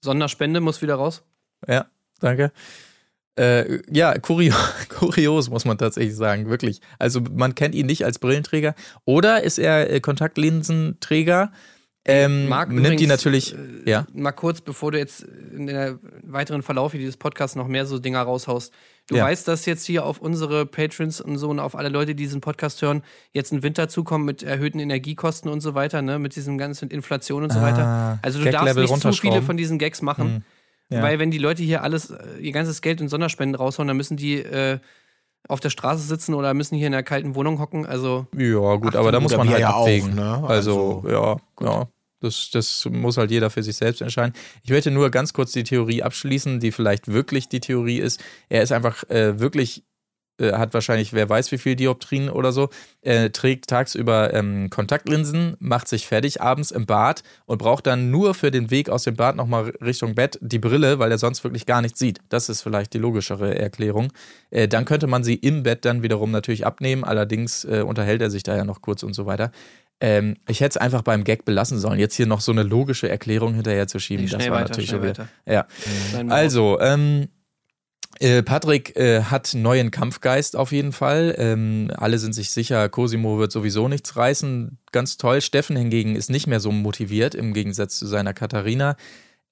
Sonderspende muss wieder raus. Ja, danke. Äh, ja, kurios, kurios muss man tatsächlich sagen, wirklich. Also man kennt ihn nicht als Brillenträger. Oder ist er äh, Kontaktlinsenträger? Ähm, Marc, nimmt die übrigens, natürlich, äh, ja. Mal kurz, bevor du jetzt in der weiteren Verlauf dieses Podcasts noch mehr so Dinger raushaust. Du Ja. weißt, dass jetzt hier auf unsere Patrons und so und auf alle Leute, die diesen Podcast hören, jetzt ein Winter zukommen mit erhöhten Energiekosten und so weiter, ne? Mit diesem ganzen Inflation und so Ah, weiter. Also du darfst nicht zu viele von diesen Gags machen. Hm. Ja. Weil wenn die Leute hier alles, äh, ihr ganzes Geld in Sonderspenden raushauen, dann müssen die äh, auf der Straße sitzen oder müssen hier in einer kalten Wohnung hocken. Also Ja, gut, aber da muss man halt ja auch, abwägen. ne? Also, Also, ja, ja. Das, das muss halt jeder für sich selbst entscheiden. Ich möchte nur ganz kurz die Theorie abschließen, die vielleicht wirklich die Theorie ist. Er ist einfach äh, wirklich, äh, hat wahrscheinlich, wer weiß wie viel Dioptrien oder so, äh, trägt tagsüber ähm, Kontaktlinsen, macht sich fertig abends im Bad und braucht dann nur für den Weg aus dem Bad nochmal Richtung Bett die Brille, weil er sonst wirklich gar nichts sieht. Das ist vielleicht die logischere Erklärung. Äh, dann könnte man sie im Bett dann wiederum natürlich abnehmen, allerdings äh, unterhält er sich da ja noch kurz und so weiter. Ähm, ich hätte es einfach beim Gag belassen sollen. Jetzt hier noch so eine logische Erklärung hinterher zu schieben, Nee, das war weiter, natürlich wieder. weiter. Ja. Also, ähm, äh, Patrick äh, hat neuen Kampfgeist auf jeden Fall. Ähm, alle sind sich sicher, Cosimo wird sowieso nichts reißen. Ganz toll. Steffen hingegen ist nicht mehr so motiviert, im Gegensatz zu seiner Katharina.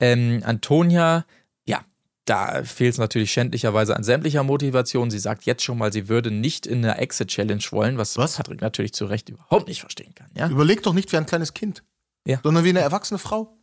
Ähm, Antonia, ja, da fehlt es natürlich schändlicherweise an sämtlicher Motivation. Sie sagt jetzt schon mal, sie würde nicht in eine Exit-Challenge wollen, was, Was? Patrick natürlich zu Recht überhaupt nicht verstehen kann. Ja? Überleg doch nicht wie ein kleines Kind. Ja. Sondern wie eine erwachsene Frau.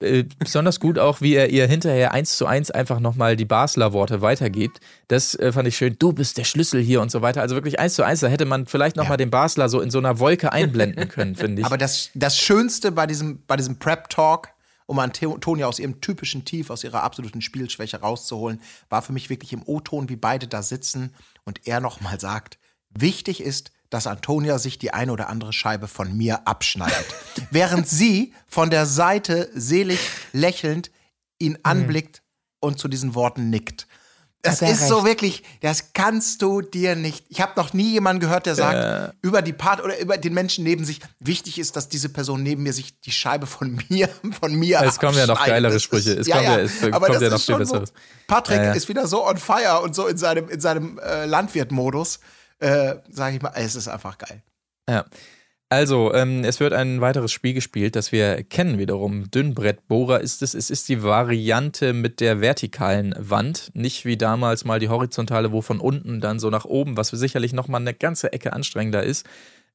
Äh, besonders gut auch, wie er ihr hinterher eins zu eins einfach nochmal die Basler-Worte weitergibt. Das äh, fand ich schön. Du bist der Schlüssel hier und so weiter. Also wirklich eins zu eins. Da hätte man vielleicht nochmal den Basler so in so einer Wolke einblenden können, finde ich. Aber das, das Schönste bei diesem, bei diesem Prep-Talk, um Antonia aus ihrem typischen Tief, aus ihrer absoluten Spielschwäche rauszuholen, war für mich wirklich im O-Ton, wie beide da sitzen und er nochmal sagt, wichtig ist, dass Antonia sich die eine oder andere Scheibe von mir abschneidet. Während sie von der Seite selig lächelnd ihn anblickt und zu diesen Worten nickt. Das ist so recht. wirklich, das kannst du dir nicht. Ich habe noch nie jemanden gehört, der sagt, über die Part oder über den Menschen neben sich, wichtig ist, dass diese Person neben mir sich die Scheibe von mir, von mir Es kommen ja noch geilere Sprüche. Es ja, kommt ja, ja- es aber kommt das ja noch ist viel schon so, Besseres. Patrick Ja, ja. ist wieder so on fire und so in seinem, in seinem äh, Landwirt-Modus, äh, sage ich mal, es ist einfach geil. Ja. Also, ähm, es wird ein weiteres Spiel gespielt, das wir kennen wiederum. Dünnbrettbohrer ist es. Es ist die Variante mit der vertikalen Wand. Nicht wie damals mal die horizontale, wo von unten dann so nach oben, was sicherlich nochmal eine ganze Ecke anstrengender ist.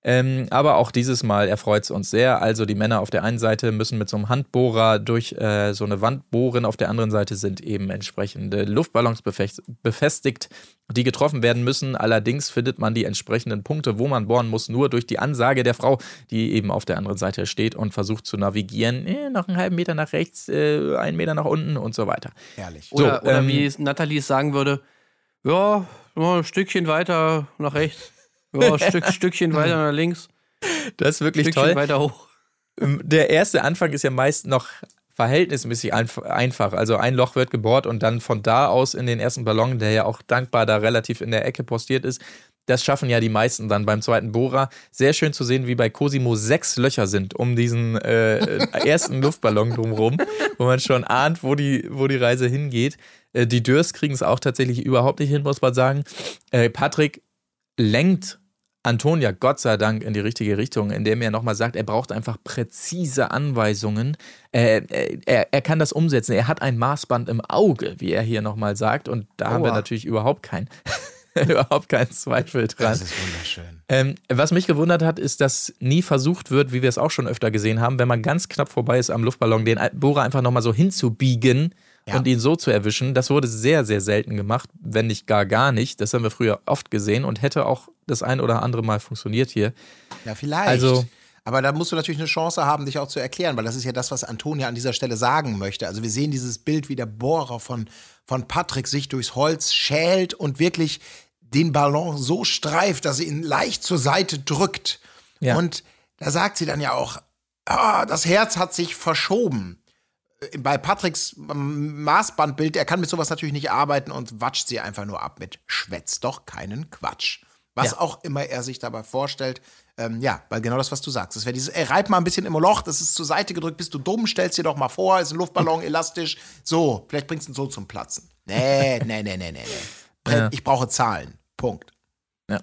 Ähm, aber auch dieses Mal erfreut es uns sehr. Also die Männer auf der einen Seite müssen mit so einem Handbohrer durch äh, so eine Wand bohren, auf der anderen Seite sind eben entsprechende Luftballons befestigt, die getroffen werden müssen. Allerdings findet man die entsprechenden Punkte, wo man bohren muss, nur durch die Ansage der Frau, die eben auf der anderen Seite steht und versucht zu navigieren. Eh, noch einen halben Meter nach rechts, äh, einen Meter nach unten und so weiter. Herrlich. Oder, So, oder ähm, wie Nathalie es sagen würde, ja, nur ein Stückchen weiter nach rechts. Ja, ein Stück, Stückchen weiter nach links. Das ist wirklich Stückchen toll. weiter hoch. Ähm, Der erste Anfang ist ja meist noch verhältnismäßig einf- einfach. Also ein Loch wird gebohrt und dann von da aus in den ersten Ballon, der ja auch dankbar da relativ in der Ecke postiert ist. Das schaffen ja die meisten dann beim zweiten Bohrer. Sehr schön zu sehen, wie bei Cosimo sechs Löcher sind um diesen äh, ersten Luftballon drumherum, wo man schon ahnt, wo die, wo die Reise hingeht. Äh, die Dürrs kriegen es auch tatsächlich überhaupt nicht hin, muss man sagen. Äh, Patrick lenkt Antonia Gott sei Dank in die richtige Richtung, indem er nochmal sagt, er braucht einfach präzise Anweisungen. Äh, er, er kann das umsetzen. Er hat ein Maßband im Auge, wie er hier nochmal sagt. Und da haben wir natürlich überhaupt keinen. Überhaupt kein Zweifel dran. Das ist wunderschön. Ähm, was mich gewundert hat, ist, dass nie versucht wird, wie wir es auch schon öfter gesehen haben, wenn man ganz knapp vorbei ist am Luftballon, den Bohrer einfach nochmal so hinzubiegen Ja. und ihn so zu erwischen. Das wurde sehr, sehr selten gemacht, wenn nicht gar gar nicht. Das haben wir früher oft gesehen und hätte auch das ein oder andere Mal funktioniert hier. Ja, vielleicht. Also- aber da musst du natürlich eine Chance haben, dich auch zu erklären, weil das ist ja das, was Antonia an dieser Stelle sagen möchte. Also wir sehen dieses Bild, wie der Bohrer von, von Patrick sich durchs Holz schält und wirklich den Ballon so streift, dass er ihn leicht zur Seite drückt. Ja. Und da sagt sie dann ja auch, ah, das Herz hat sich verschoben. Bei Patricks ähm, Maßbandbild, er kann mit sowas natürlich nicht arbeiten und watscht sie einfach nur ab mit schwätzt doch keinen Quatsch. Was Ja. auch immer er sich dabei vorstellt. Ähm, ja, weil genau das, was du sagst. Das wäre dieses, ey, reib mal ein bisschen im Loch, das ist zur Seite gedrückt, bist du dumm, stellst dir doch mal vor, ist ein Luftballon, elastisch. So, vielleicht bringst du ihn so zum Platzen. Nee, nee, nee, nee, nee, nee. Ja. Ich brauche Zahlen. Punkt.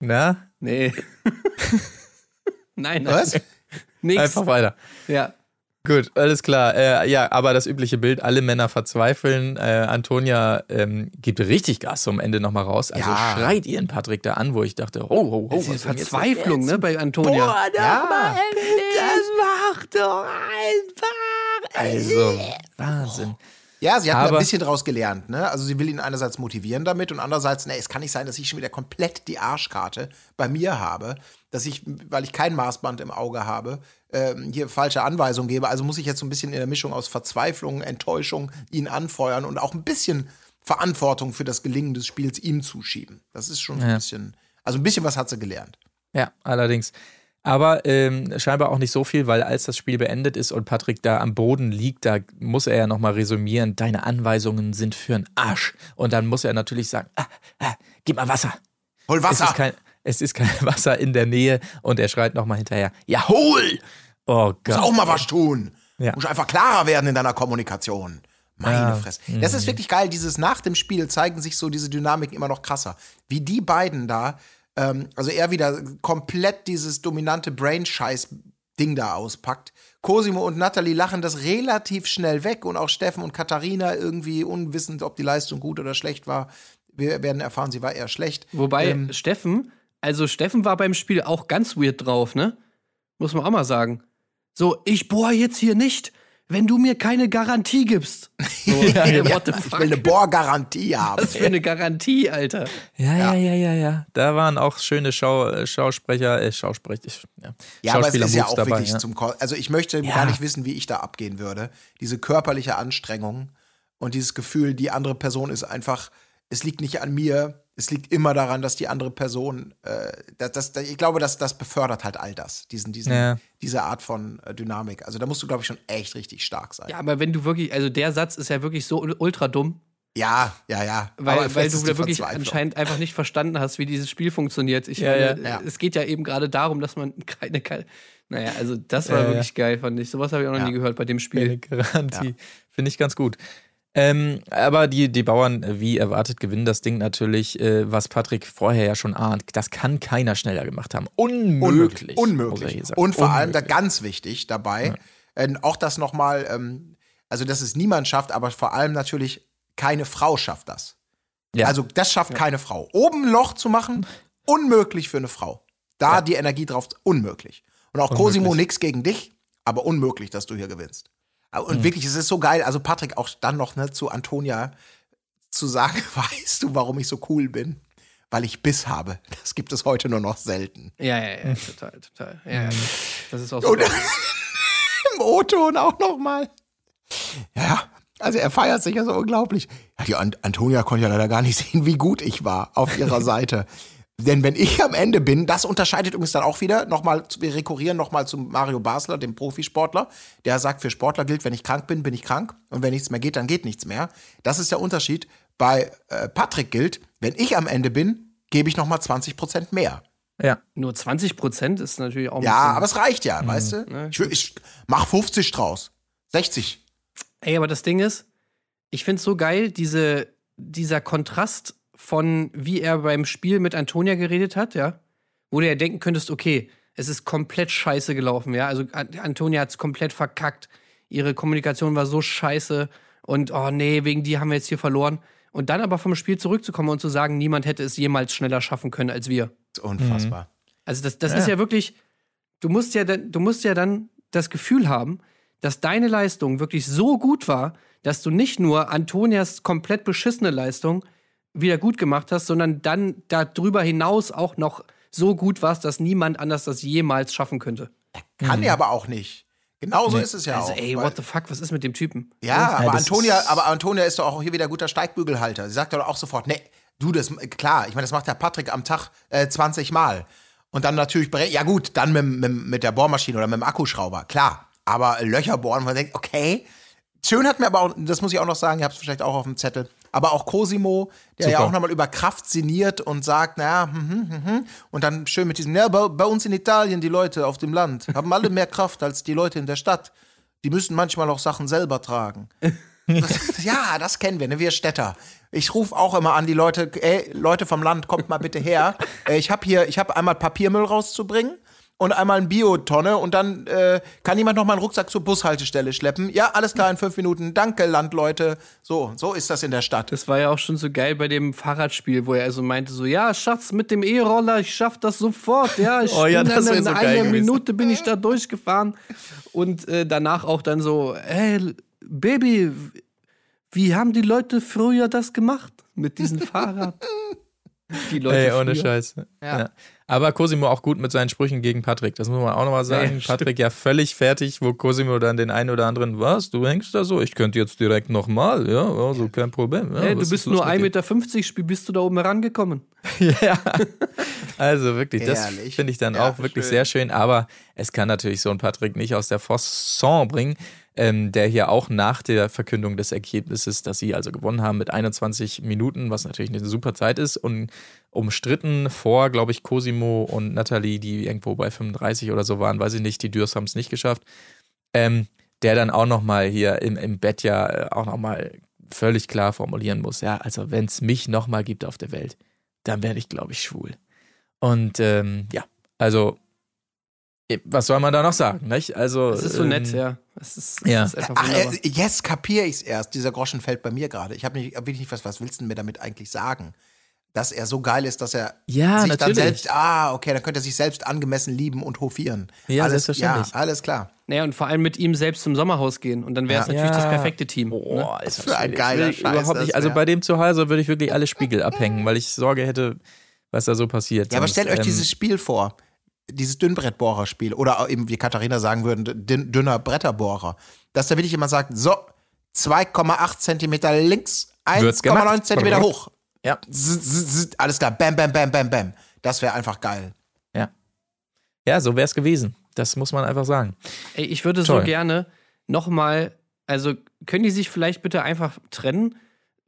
Na, Nee. Nein, Was? Nix. einfach weiter. Ja. Gut, alles klar. Äh, ja, aber das übliche Bild, alle Männer verzweifeln. Äh, Antonia ähm, gibt richtig Gas zum Ende nochmal raus. Also Ja. schreit ihren Patrick da an, wo ich dachte, ho, ho, ho. Denn jetzt? Verzweiflung, ne, bei Antonia. Ja. Das macht doch einfach. Also, Wahnsinn. Ja, sie hat Aber- ein bisschen draus gelernt, ne? Also sie will ihn einerseits motivieren damit und andererseits, ne, es kann nicht sein, dass ich schon wieder komplett die Arschkarte bei mir habe, dass ich, weil ich kein Maßband im Auge habe, ähm, hier falsche Anweisungen gebe. Also muss ich jetzt so ein bisschen in der Mischung aus Verzweiflung, Enttäuschung ihn anfeuern und auch ein bisschen Verantwortung für das Gelingen des Spiels ihm zuschieben. Das ist schon so ein Ja. bisschen, also ein bisschen was hat sie gelernt. Ja, allerdings. Aber ähm, scheinbar auch nicht so viel, weil als das Spiel beendet ist und Patrick da am Boden liegt, da muss er ja nochmal resümieren, deine Anweisungen sind für'n Arsch. Und dann muss er natürlich sagen, ah, ah, gib mal Wasser. Hol Es Wasser! ist, kein, es ist kein Wasser in der Nähe und er schreit nochmal hinterher, ja hol! Oh Muss Gott. auch mal was tun. Ja. Muss einfach klarer werden in deiner Kommunikation. Meine. Fresse. Das ist wirklich geil. Dieses nach dem Spiel zeigen sich so diese Dynamiken immer noch krasser. Wie die beiden da, ähm, also er wieder komplett dieses dominante Brain-Scheiß-Ding da auspackt. Cosimo und Natalie lachen das relativ schnell weg und auch Steffen und Katharina irgendwie unwissend, ob die Leistung gut oder schlecht war. Wir werden erfahren, sie war eher schlecht. Wobei Ähm, Steffen, also Steffen war beim Spiel auch ganz weird drauf, ne? Muss man auch mal sagen. So, ich bohr jetzt hier nicht, wenn du mir keine Garantie gibst. So, ey, what the ich fuck? will eine Bohrgarantie haben. Was für eine Garantie, Alter. Ja, ja, ja, ja, ja. Da waren auch schöne Schau, äh, Schausprecher, äh, Schausprecher, ja, Ja, aber es ist ja auch dabei. wirklich ja. zum Ko Also ich möchte Ja. gar nicht wissen, wie ich da abgehen würde. Diese körperliche Anstrengung und dieses Gefühl, die andere Person ist einfach, es liegt nicht an mir, es liegt immer daran, dass die andere Person, äh, das, das, ich glaube, das, das befördert halt all das, diesen, diesen, Ja. diese Art von äh, Dynamik. Also da musst du, glaube ich, schon echt richtig stark sein. Ja, aber wenn du wirklich, also der Satz ist ja wirklich so ultra dumm, Ja, ja, ja. weil, Aber weil du wirklich anscheinend einfach nicht verstanden hast, wie dieses Spiel funktioniert. Ich Ja, meine, ja. Es geht ja eben gerade darum, dass man keine, keine naja, also das war ja. wirklich geil, fand ich. Sowas habe ich auch noch Ja. nie gehört bei dem Spiel. Garantie. Finde ich ganz gut. Ähm, aber die, die Bauern, äh, wie erwartet, gewinnen das Ding natürlich, äh, was Patrick vorher ja schon ahnt. Das kann keiner schneller gemacht haben. Unmöglich. Unmöglich. Und vor allem da Unmöglich. ganz wichtig dabei, äh, auch das nochmal, ähm, also dass es niemand schafft, aber vor allem natürlich keine Frau schafft das. Ja. Also das schafft keine Frau. Oben ein Loch zu machen, unmöglich für eine Frau. Da die Energie drauf, unmöglich. Und auch Cosimo, nix gegen dich, aber unmöglich, dass du hier gewinnst. Und Hm. wirklich, es ist so geil, also Patrick auch dann noch ne, zu Antonia zu sagen, weißt du, warum ich so cool bin? Weil ich Biss habe. Das gibt es heute nur noch selten. Ja, ja, ja, total, total. Ja, ja. Das ist auch so. Und im O-Ton auch noch mal. Ja, also er feiert sich ja so unglaublich. Ja, die Ant Antonia konnte ja leider gar nicht sehen, wie gut ich war auf ihrer Seite. Denn wenn ich am Ende bin, das unterscheidet übrigens dann auch wieder, nochmal, wir rekurrieren nochmal zu Mario Basler, dem Profisportler, der sagt, für Sportler gilt, wenn ich krank bin, bin ich krank. Und wenn nichts mehr geht, dann geht nichts mehr. Das ist der Unterschied. Bei äh, Patrick gilt, wenn ich am Ende bin, gebe ich nochmal 20 Prozent mehr. Ja. Nur 20 Prozent ist natürlich auch ein Ja, bisschen- aber es reicht ja, weißt du? ne, Ich, ich mach 50 draus. 60. Ey, aber das Ding ist, ich find's so geil, diese, dieser Kontrast von, wie er beim Spiel mit Antonia geredet hat, ja, wo du ja denken könntest, okay, es ist komplett scheiße gelaufen, ja. Also An- Antonia hat's komplett verkackt. Ihre Kommunikation war so scheiße und oh nee, wegen die haben wir jetzt hier verloren. und dann aber vom Spiel zurückzukommen und zu sagen, niemand hätte es jemals schneller schaffen können als wir. Das ist unfassbar. Also das, das ist ja wirklich, du musst ja, du musst ja dann das Gefühl haben, dass deine Leistung wirklich so gut war, dass du nicht nur Antonias komplett beschissene Leistung wieder gut gemacht hast, sondern dann darüber hinaus auch noch so gut warst, dass niemand anders das jemals schaffen könnte. Kann er aber auch nicht. Genauso ist es ja also auch. ey, what the fuck, was ist mit dem Typen? Ja, aber das Antonia, ist- aber Antonia ist doch auch hier wieder guter Steigbügelhalter. Sie sagt doch auch sofort, nee, du, das, klar, ich meine, das macht der Patrick am Tag äh, 20 Mal. Und dann natürlich, ja gut, dann mit, mit, mit der Bohrmaschine oder mit dem Akkuschrauber, klar. Aber Löcher bohren, wo man denkt, okay. Schön hat mir aber auch, das muss ich auch noch sagen, ihr habt es vielleicht auch auf dem Zettel, aber auch Cosimo, der ja Super. auch nochmal über Kraft sinniert und sagt, naja, hm, hm, hm, hm. und dann schön mit diesem, ja, bei, bei uns in Italien, die Leute auf dem Land, haben alle mehr Kraft als die Leute in der Stadt. Die müssen manchmal auch Sachen selber tragen. ja, das kennen wir, ne? wir Städter. Ich rufe auch immer an die Leute, ey, Leute vom Land, kommt mal bitte her. Äh, ich habe hier, ich habe einmal Papiermüll rauszubringen und einmal eine Biotonne und dann äh, kann jemand noch mal einen Rucksack zur Bushaltestelle schleppen. Ja, alles klar in fünf Minuten. Danke, Landleute. So, so ist das in der Stadt. Das war ja auch schon so geil bei dem Fahrradspiel, wo er also meinte so, ja, Schatz, mit dem E-Roller, ich schaff das sofort, ja, ich Oh ja, bin das dann in so einer. Minute bin ich da durchgefahren und äh, danach auch dann so, hey, Baby, wie haben die Leute früher das gemacht mit diesem Fahrrad? Die Leute Ey, ohne früher. Scheiß. Ja. Aber Cosimo auch gut mit seinen Sprüchen gegen Patrick. Das muss man auch nochmal sagen. Ja, ja, stimmt. Patrick ja völlig fertig, wo Cosimo dann den einen oder anderen, was, du hängst da so? Ich könnte jetzt direkt nochmal, ja, also kein Problem. Ja, Hey, du bist nur mit dir? 1,50 Meter, bist du da oben herangekommen? Ja. Also wirklich, das finde ich dann Ja, auch wirklich schön. sehr schön. Aber es kann natürlich so ein Patrick nicht aus der Fosson bringen, ähm, der hier auch nach der Verkündung des Ergebnisses, dass sie also gewonnen haben mit 21 Minuten, was natürlich eine super Zeit ist und umstritten vor, glaube ich, Cosimo und Nathalie, die irgendwo bei 35 oder so waren, weiß ich nicht, die Dürs haben es nicht geschafft. Ähm, der dann auch nochmal hier im, im Bett ja äh, auch nochmal völlig klar formulieren muss, ja, also wenn es mich nochmal gibt auf der Welt, dann werde ich, glaube ich, schwul. Und ähm, ja, also, was soll man da noch sagen, nicht? Also, Das ist so ähm, nett, ja. Das ist, ja. das ist einfach Ach, wunderbar. äh, jetzt kapiere ich es erst. Dieser Groschen fällt bei mir gerade. Ich habe nicht, wirklich nicht was, was willst du mir damit eigentlich sagen? Dass er so geil ist, dass er Ja, sich dann natürlich. selbst, ah, okay, dann könnte er sich selbst angemessen lieben und hofieren. Ja, alles, selbstverständlich. Ja, alles klar. Naja, und vor allem mit ihm selbst zum Sommerhaus gehen. Und dann wäre es Ja. natürlich das perfekte Team. ne? Boah, ist Für ein das geiler Scheiß Überhaupt das nicht. Also bei dem zu Hause würde ich wirklich alle Spiegel abhängen, weil ich Sorge hätte, was da so passiert. Ja, aber stellt euch ähm, dieses Spiel vor. Dieses Dünnbrettbohrerspiel. Oder eben, wie Katharina sagen würden, dünn, dünner Bretterbohrer. Dass da wirklich jemand sagt, so, 2,8 Zentimeter links, Wird's 1,9 gemacht. Zentimeter hoch. Ja. Z, z, z, alles klar, bam, bam, bam, bam, bam. Das wäre einfach geil. Ja, so wäre es gewesen. Das muss man einfach sagen. Ey, ich würde Toll. so gerne nochmal, also können die sich vielleicht bitte einfach trennen?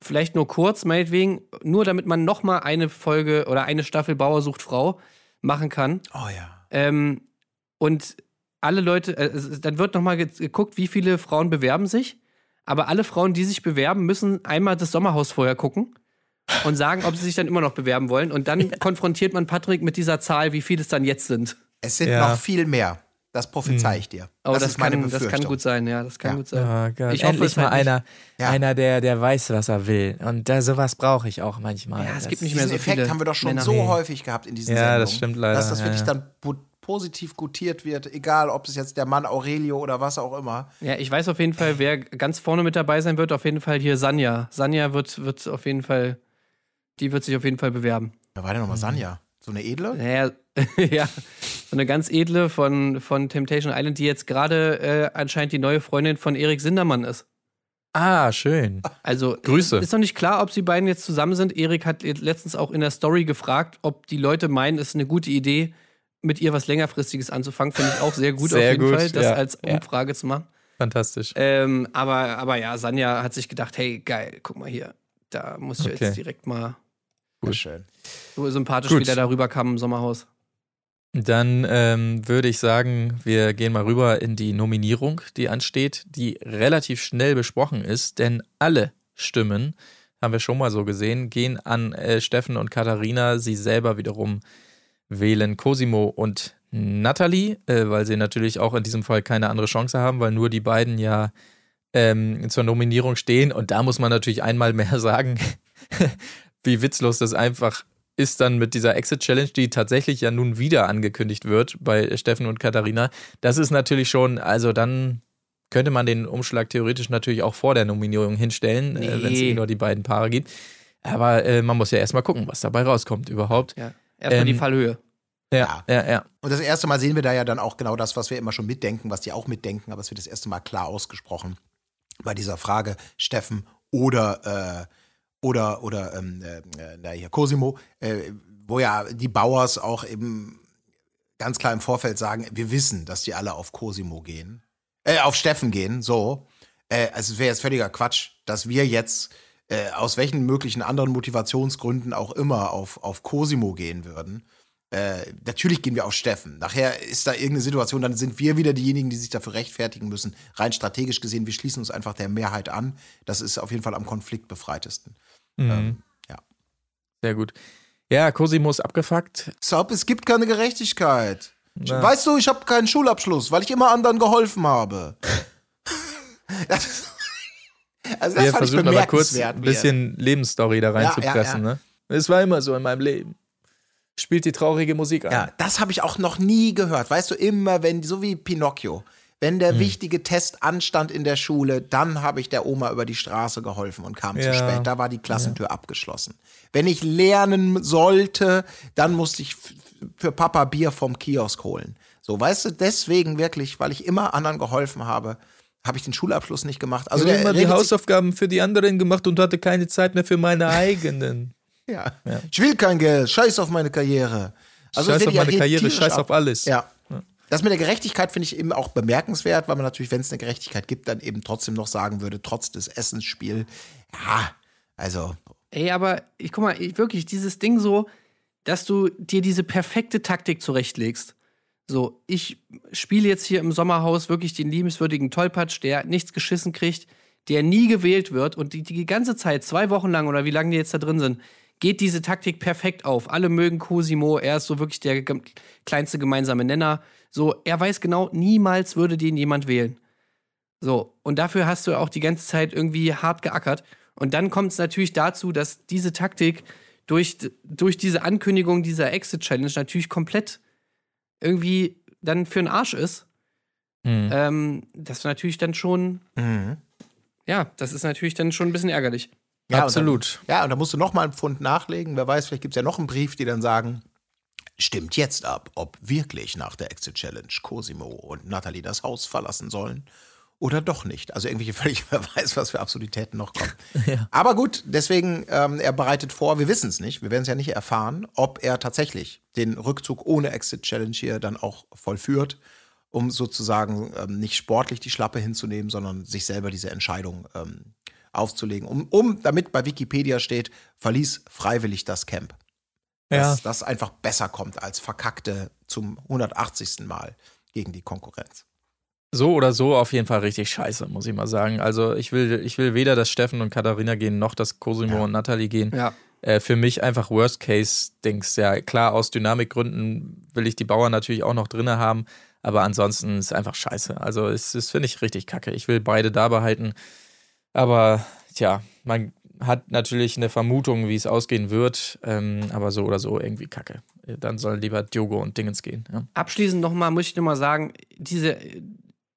Vielleicht nur kurz, meinetwegen, nur damit man nochmal eine Folge oder eine Staffel Bauer sucht Frau machen kann. Oh ja. Ähm, und alle Leute, äh, dann wird nochmal geguckt, wie viele Frauen bewerben sich. Aber alle Frauen, die sich bewerben, müssen einmal das Sommerhaus vorher gucken und sagen, ob sie sich dann immer noch bewerben wollen. Und dann konfrontiert man Patrick mit dieser Zahl, wie viele es dann jetzt sind. Es sind Ja. noch viel mehr. Das prophezei ich dir. Aber das, das, ist meine kann, das kann gut sein, ja, das kann Ja. gut sein. Oh Gott. Ich hoffe Endlich es mal halt einer, Ja. einer der, der weiß, was er will. Und da, sowas brauche ich auch manchmal. Ja, es Das- gibt nicht mehr Diesen so Effekt viele haben wir doch schon Männer. so häufig gehabt in diesen Ja, Sendungen. das stimmt leider, Dass das ja, wirklich ja. dann po- positiv gutiert wird, egal ob es jetzt der Mann Aurelio oder was auch immer. Ja, ich weiß auf jeden Fall, wer ganz vorne mit dabei sein wird, auf jeden Fall hier Sanja. Sanja wird, wird auf jeden Fall, die wird sich auf jeden Fall bewerben. Da war denn nochmal Sanja? So eine edle? Naja, ja, so eine ganz edle von, von Temptation Island, die jetzt gerade äh, anscheinend die neue Freundin von Erik Sindermann ist. Ah, schön. Also Grüße. ist noch nicht klar, ob sie beiden jetzt zusammen sind. Erik hat letztens auch in der Story gefragt, ob die Leute meinen, es ist eine gute Idee, mit ihr was längerfristiges anzufangen. Finde ich auch sehr gut Sehr auf jeden gut, Fall, das ja, als ja. Umfrage zu machen. Fantastisch. Ähm, aber, aber ja, Sanja hat sich gedacht, hey, geil, guck mal hier. Da muss ich Okay. jetzt direkt mal Gut. Schön. so sympathisch Gut. wieder darüber kam im Sommerhaus. Dann ähm, würde ich sagen, wir gehen mal rüber in die Nominierung, die ansteht, die relativ schnell besprochen ist, denn alle Stimmen, haben wir schon mal so gesehen, gehen an äh, Steffen und Katharina. Sie selber wiederum wählen Cosimo und Natalie, äh, weil sie natürlich auch in diesem Fall keine andere Chance haben, weil nur die beiden ja ähm, zur Nominierung stehen. Und da muss man natürlich einmal mehr sagen, wie witzlos das einfach ist dann mit dieser Exit Challenge, die tatsächlich ja nun wieder angekündigt wird bei Steffen und Katharina. Das ist natürlich schon, also dann könnte man den Umschlag theoretisch natürlich auch vor der Nominierung hinstellen, äh, wenn es Nee. eh nur die beiden Paare gibt. Aber äh, man muss ja erstmal gucken, was dabei rauskommt überhaupt. Ja. Erstmal die Ähm, Fallhöhe. Ja, ja, ja. Und das erste Mal sehen wir da ja dann auch genau das, was wir immer schon mitdenken, was die auch mitdenken, aber es wird das erste Mal klar ausgesprochen bei dieser Frage, Steffen oder äh, oder oder ähm, äh, na hier Cosimo, äh, wo ja die Bauers auch eben ganz klar im Vorfeld sagen, wir wissen, dass die alle auf Cosimo gehen, äh, auf Steffen gehen, so. Äh, also es wäre jetzt völliger Quatsch, dass wir jetzt äh, aus welchen möglichen anderen Motivationsgründen auch immer auf, auf Cosimo gehen würden. Äh, natürlich gehen wir auf Steffen. Nachher ist da irgendeine Situation, dann sind wir wieder diejenigen, die sich dafür rechtfertigen müssen. Rein strategisch gesehen, wir schließen uns einfach der Mehrheit an. Das ist auf jeden Fall am konfliktbefreitesten. Mhm. Ähm, ja. Sehr gut. Ja, Cosimo ist abgefuckt. Sub, es gibt keine Gerechtigkeit. Na. Weißt du, ich habe keinen Schulabschluss, weil ich immer anderen geholfen habe. das, ist- also das Wir versuchen aber kurz ein bisschen Lebensstory da Ja, ja, reinzupressen. ja. Ne? Es war immer so in meinem Leben. Spielt die traurige Musik an. Ja, das habe ich auch noch nie gehört. Weißt du, immer wenn, so wie Pinocchio, wenn der Hm. wichtige Test anstand in der Schule, dann habe ich der Oma über die Straße geholfen und kam zu Ja. spät. Da war die Klassentür abgeschlossen. Wenn ich lernen sollte, dann musste ich für Papa Bier vom Kiosk holen. So, weißt du, deswegen wirklich, weil ich immer anderen geholfen habe, habe ich den Schulabschluss nicht gemacht. Also ich habe immer die Hausaufgaben für die anderen gemacht und hatte keine Zeit mehr für meine eigenen. Ja. Ich will kein Geld, scheiß auf meine Karriere. Also Scheiß auf ja meine Karriere, scheiß ab- auf alles. Ja. Das mit der Gerechtigkeit finde ich eben auch bemerkenswert, weil man natürlich, wenn es eine Gerechtigkeit gibt, dann eben trotzdem noch sagen würde, trotz des Essensspiels, ja, also, Ey, aber ich guck mal, ich, wirklich, dieses Ding so, dass du dir diese perfekte Taktik zurechtlegst. So, ich spiele jetzt hier im Sommerhaus wirklich den liebenswürdigen Tollpatsch, der nichts geschissen kriegt, der nie gewählt wird und die, die ganze Zeit, zwei Wochen lang oder wie lange die jetzt da drin sind, geht diese Taktik perfekt auf. Alle mögen Cosimo, er ist so wirklich der kleinste gemeinsame Nenner. So, er weiß genau, niemals würde den jemand wählen. So, und dafür hast du auch die ganze Zeit irgendwie hart geackert. Und dann kommt es natürlich dazu, dass diese Taktik durch, durch diese Ankündigung dieser Exit-Challenge natürlich komplett irgendwie dann für den Arsch ist. Hm. Ähm, das ist natürlich dann schon, mhm. ja, das ist natürlich dann schon ein bisschen ärgerlich. Ja, Absolut. Und dann, ja, und da musst du noch mal einen Pfund nachlegen. Wer weiß, vielleicht gibt es ja noch einen Brief, die dann sagen, stimmt jetzt ab, ob wirklich nach der Exit Challenge Cosimo und Nathalie das Haus verlassen sollen oder doch nicht. Also irgendwelche völlig, wer weiß, was für Absurditäten noch kommen. Aber gut, deswegen, ähm, er bereitet vor, wir wissen es nicht, wir werden es ja nicht erfahren, ob er tatsächlich den Rückzug ohne Exit Challenge hier dann auch vollführt, um sozusagen ähm, nicht sportlich die Schlappe hinzunehmen, sondern sich selber diese Entscheidung ähm, aufzulegen, um, um, damit bei Wikipedia steht, verließ freiwillig das Camp. Ja. Dass das einfach besser kommt als verkackte zum 180. Mal gegen die Konkurrenz. So oder so auf jeden Fall richtig scheiße, muss ich mal sagen. Also ich will, ich will weder, dass Steffen und Katharina gehen, noch dass Cosimo Ja. und Nathalie gehen. Ja. Äh, für mich einfach Worst-Case-Dings. Ja, klar, aus Dynamikgründen will ich die Bauern natürlich auch noch drinne haben, aber ansonsten ist einfach scheiße. Also es ist, finde ich, richtig kacke. Ich will beide da behalten. Aber tja, man hat natürlich eine Vermutung, wie es ausgehen wird, ähm, aber so oder so irgendwie kacke. Dann soll lieber Diogo und Dingens gehen. Ja. Abschließend nochmal, muss ich nochmal sagen, diese,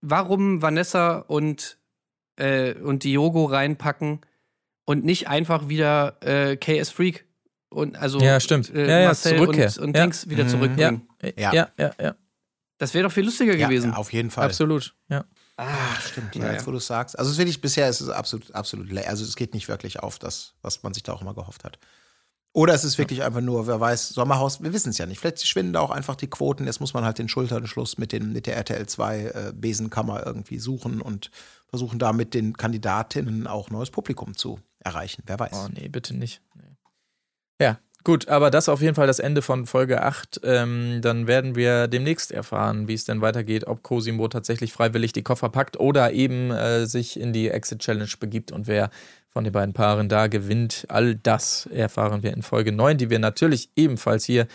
warum Vanessa und, äh, und Diogo reinpacken und nicht einfach wieder äh, KS Freak und also Ja, stimmt. Äh, Ja, ja, Marcel Zurückkehr. und, und Ja. Dings wieder Mhm. Ja, zurückbringen. Ja. ja, ja, ja, Das wäre doch viel lustiger Ja, gewesen. ja, auf jeden Fall. absolut. Ja. Ah, stimmt. Ja, Naja. jetzt, wo du sagst. Also, es ist wirklich bisher ist es absolut, absolut, le- also es geht nicht wirklich auf das, was man sich da auch immer gehofft hat. Oder es ist wirklich einfach nur, wer weiß, Sommerhaus, wir wissen es ja nicht. Vielleicht schwinden da auch einfach die Quoten. Jetzt muss man halt den Schulterschluss mit, den, mit der RTL 2 äh, Besenkammer irgendwie suchen und versuchen da mit den Kandidatinnen auch neues Publikum zu erreichen. Wer weiß. Oh nee, bitte nicht. Nee. Ja, gut, aber das auf jeden Fall das Ende von Folge 8. Ähm, dann werden wir demnächst erfahren, wie es denn weitergeht, ob Cosimo tatsächlich freiwillig die Koffer packt oder eben äh, sich in die Exit Challenge begibt und wer von den beiden Paaren da gewinnt. All das erfahren wir in Folge 9, die wir natürlich ebenfalls hier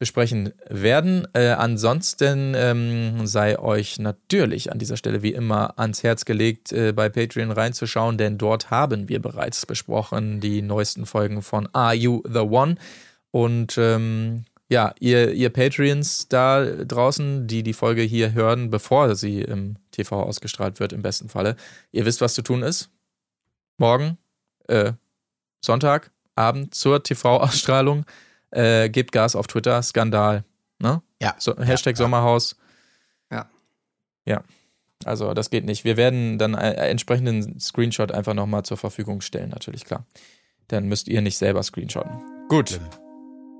besprechen werden. Äh, ansonsten ähm, sei euch natürlich an dieser Stelle wie immer ans Herz gelegt, äh, bei Patreon reinzuschauen, denn dort haben wir bereits besprochen die neuesten Folgen von Are You the One? Und ähm, ja, ihr, ihr Patreons da draußen, die die Folge hier hören, bevor sie im TV ausgestrahlt wird, im besten Falle, ihr wisst, was zu tun ist. Morgen, äh, Sonntag, Abend zur TV-Ausstrahlung äh, gebt Gas auf Twitter, Skandal. Ne? Ja. So, Hashtag ja. Sommerhaus. Ja. Ja. Also das geht nicht. Wir werden dann einen entsprechenden Screenshot einfach nochmal zur Verfügung stellen, natürlich, klar. Dann müsst ihr nicht selber screenshotten. Gut.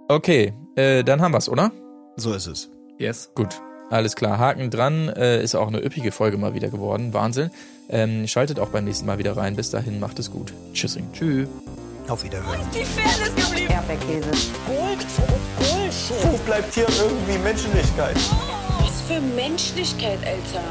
Okay, äh, dann haben wir's, oder? So ist es. Yes. Gut. Alles klar, Haken dran. Äh, ist auch eine üppige Folge mal wieder geworden. Wahnsinn. Ähm, schaltet auch beim nächsten Mal wieder rein. Bis dahin, macht es gut. Tschüssing. Tschüss. Auf Wiederhören. Die Fairness geblieben. Erdbeerkäse. Gold, Bullshit. Wo bleibt hier irgendwie Menschlichkeit? Was für Menschlichkeit, Alter.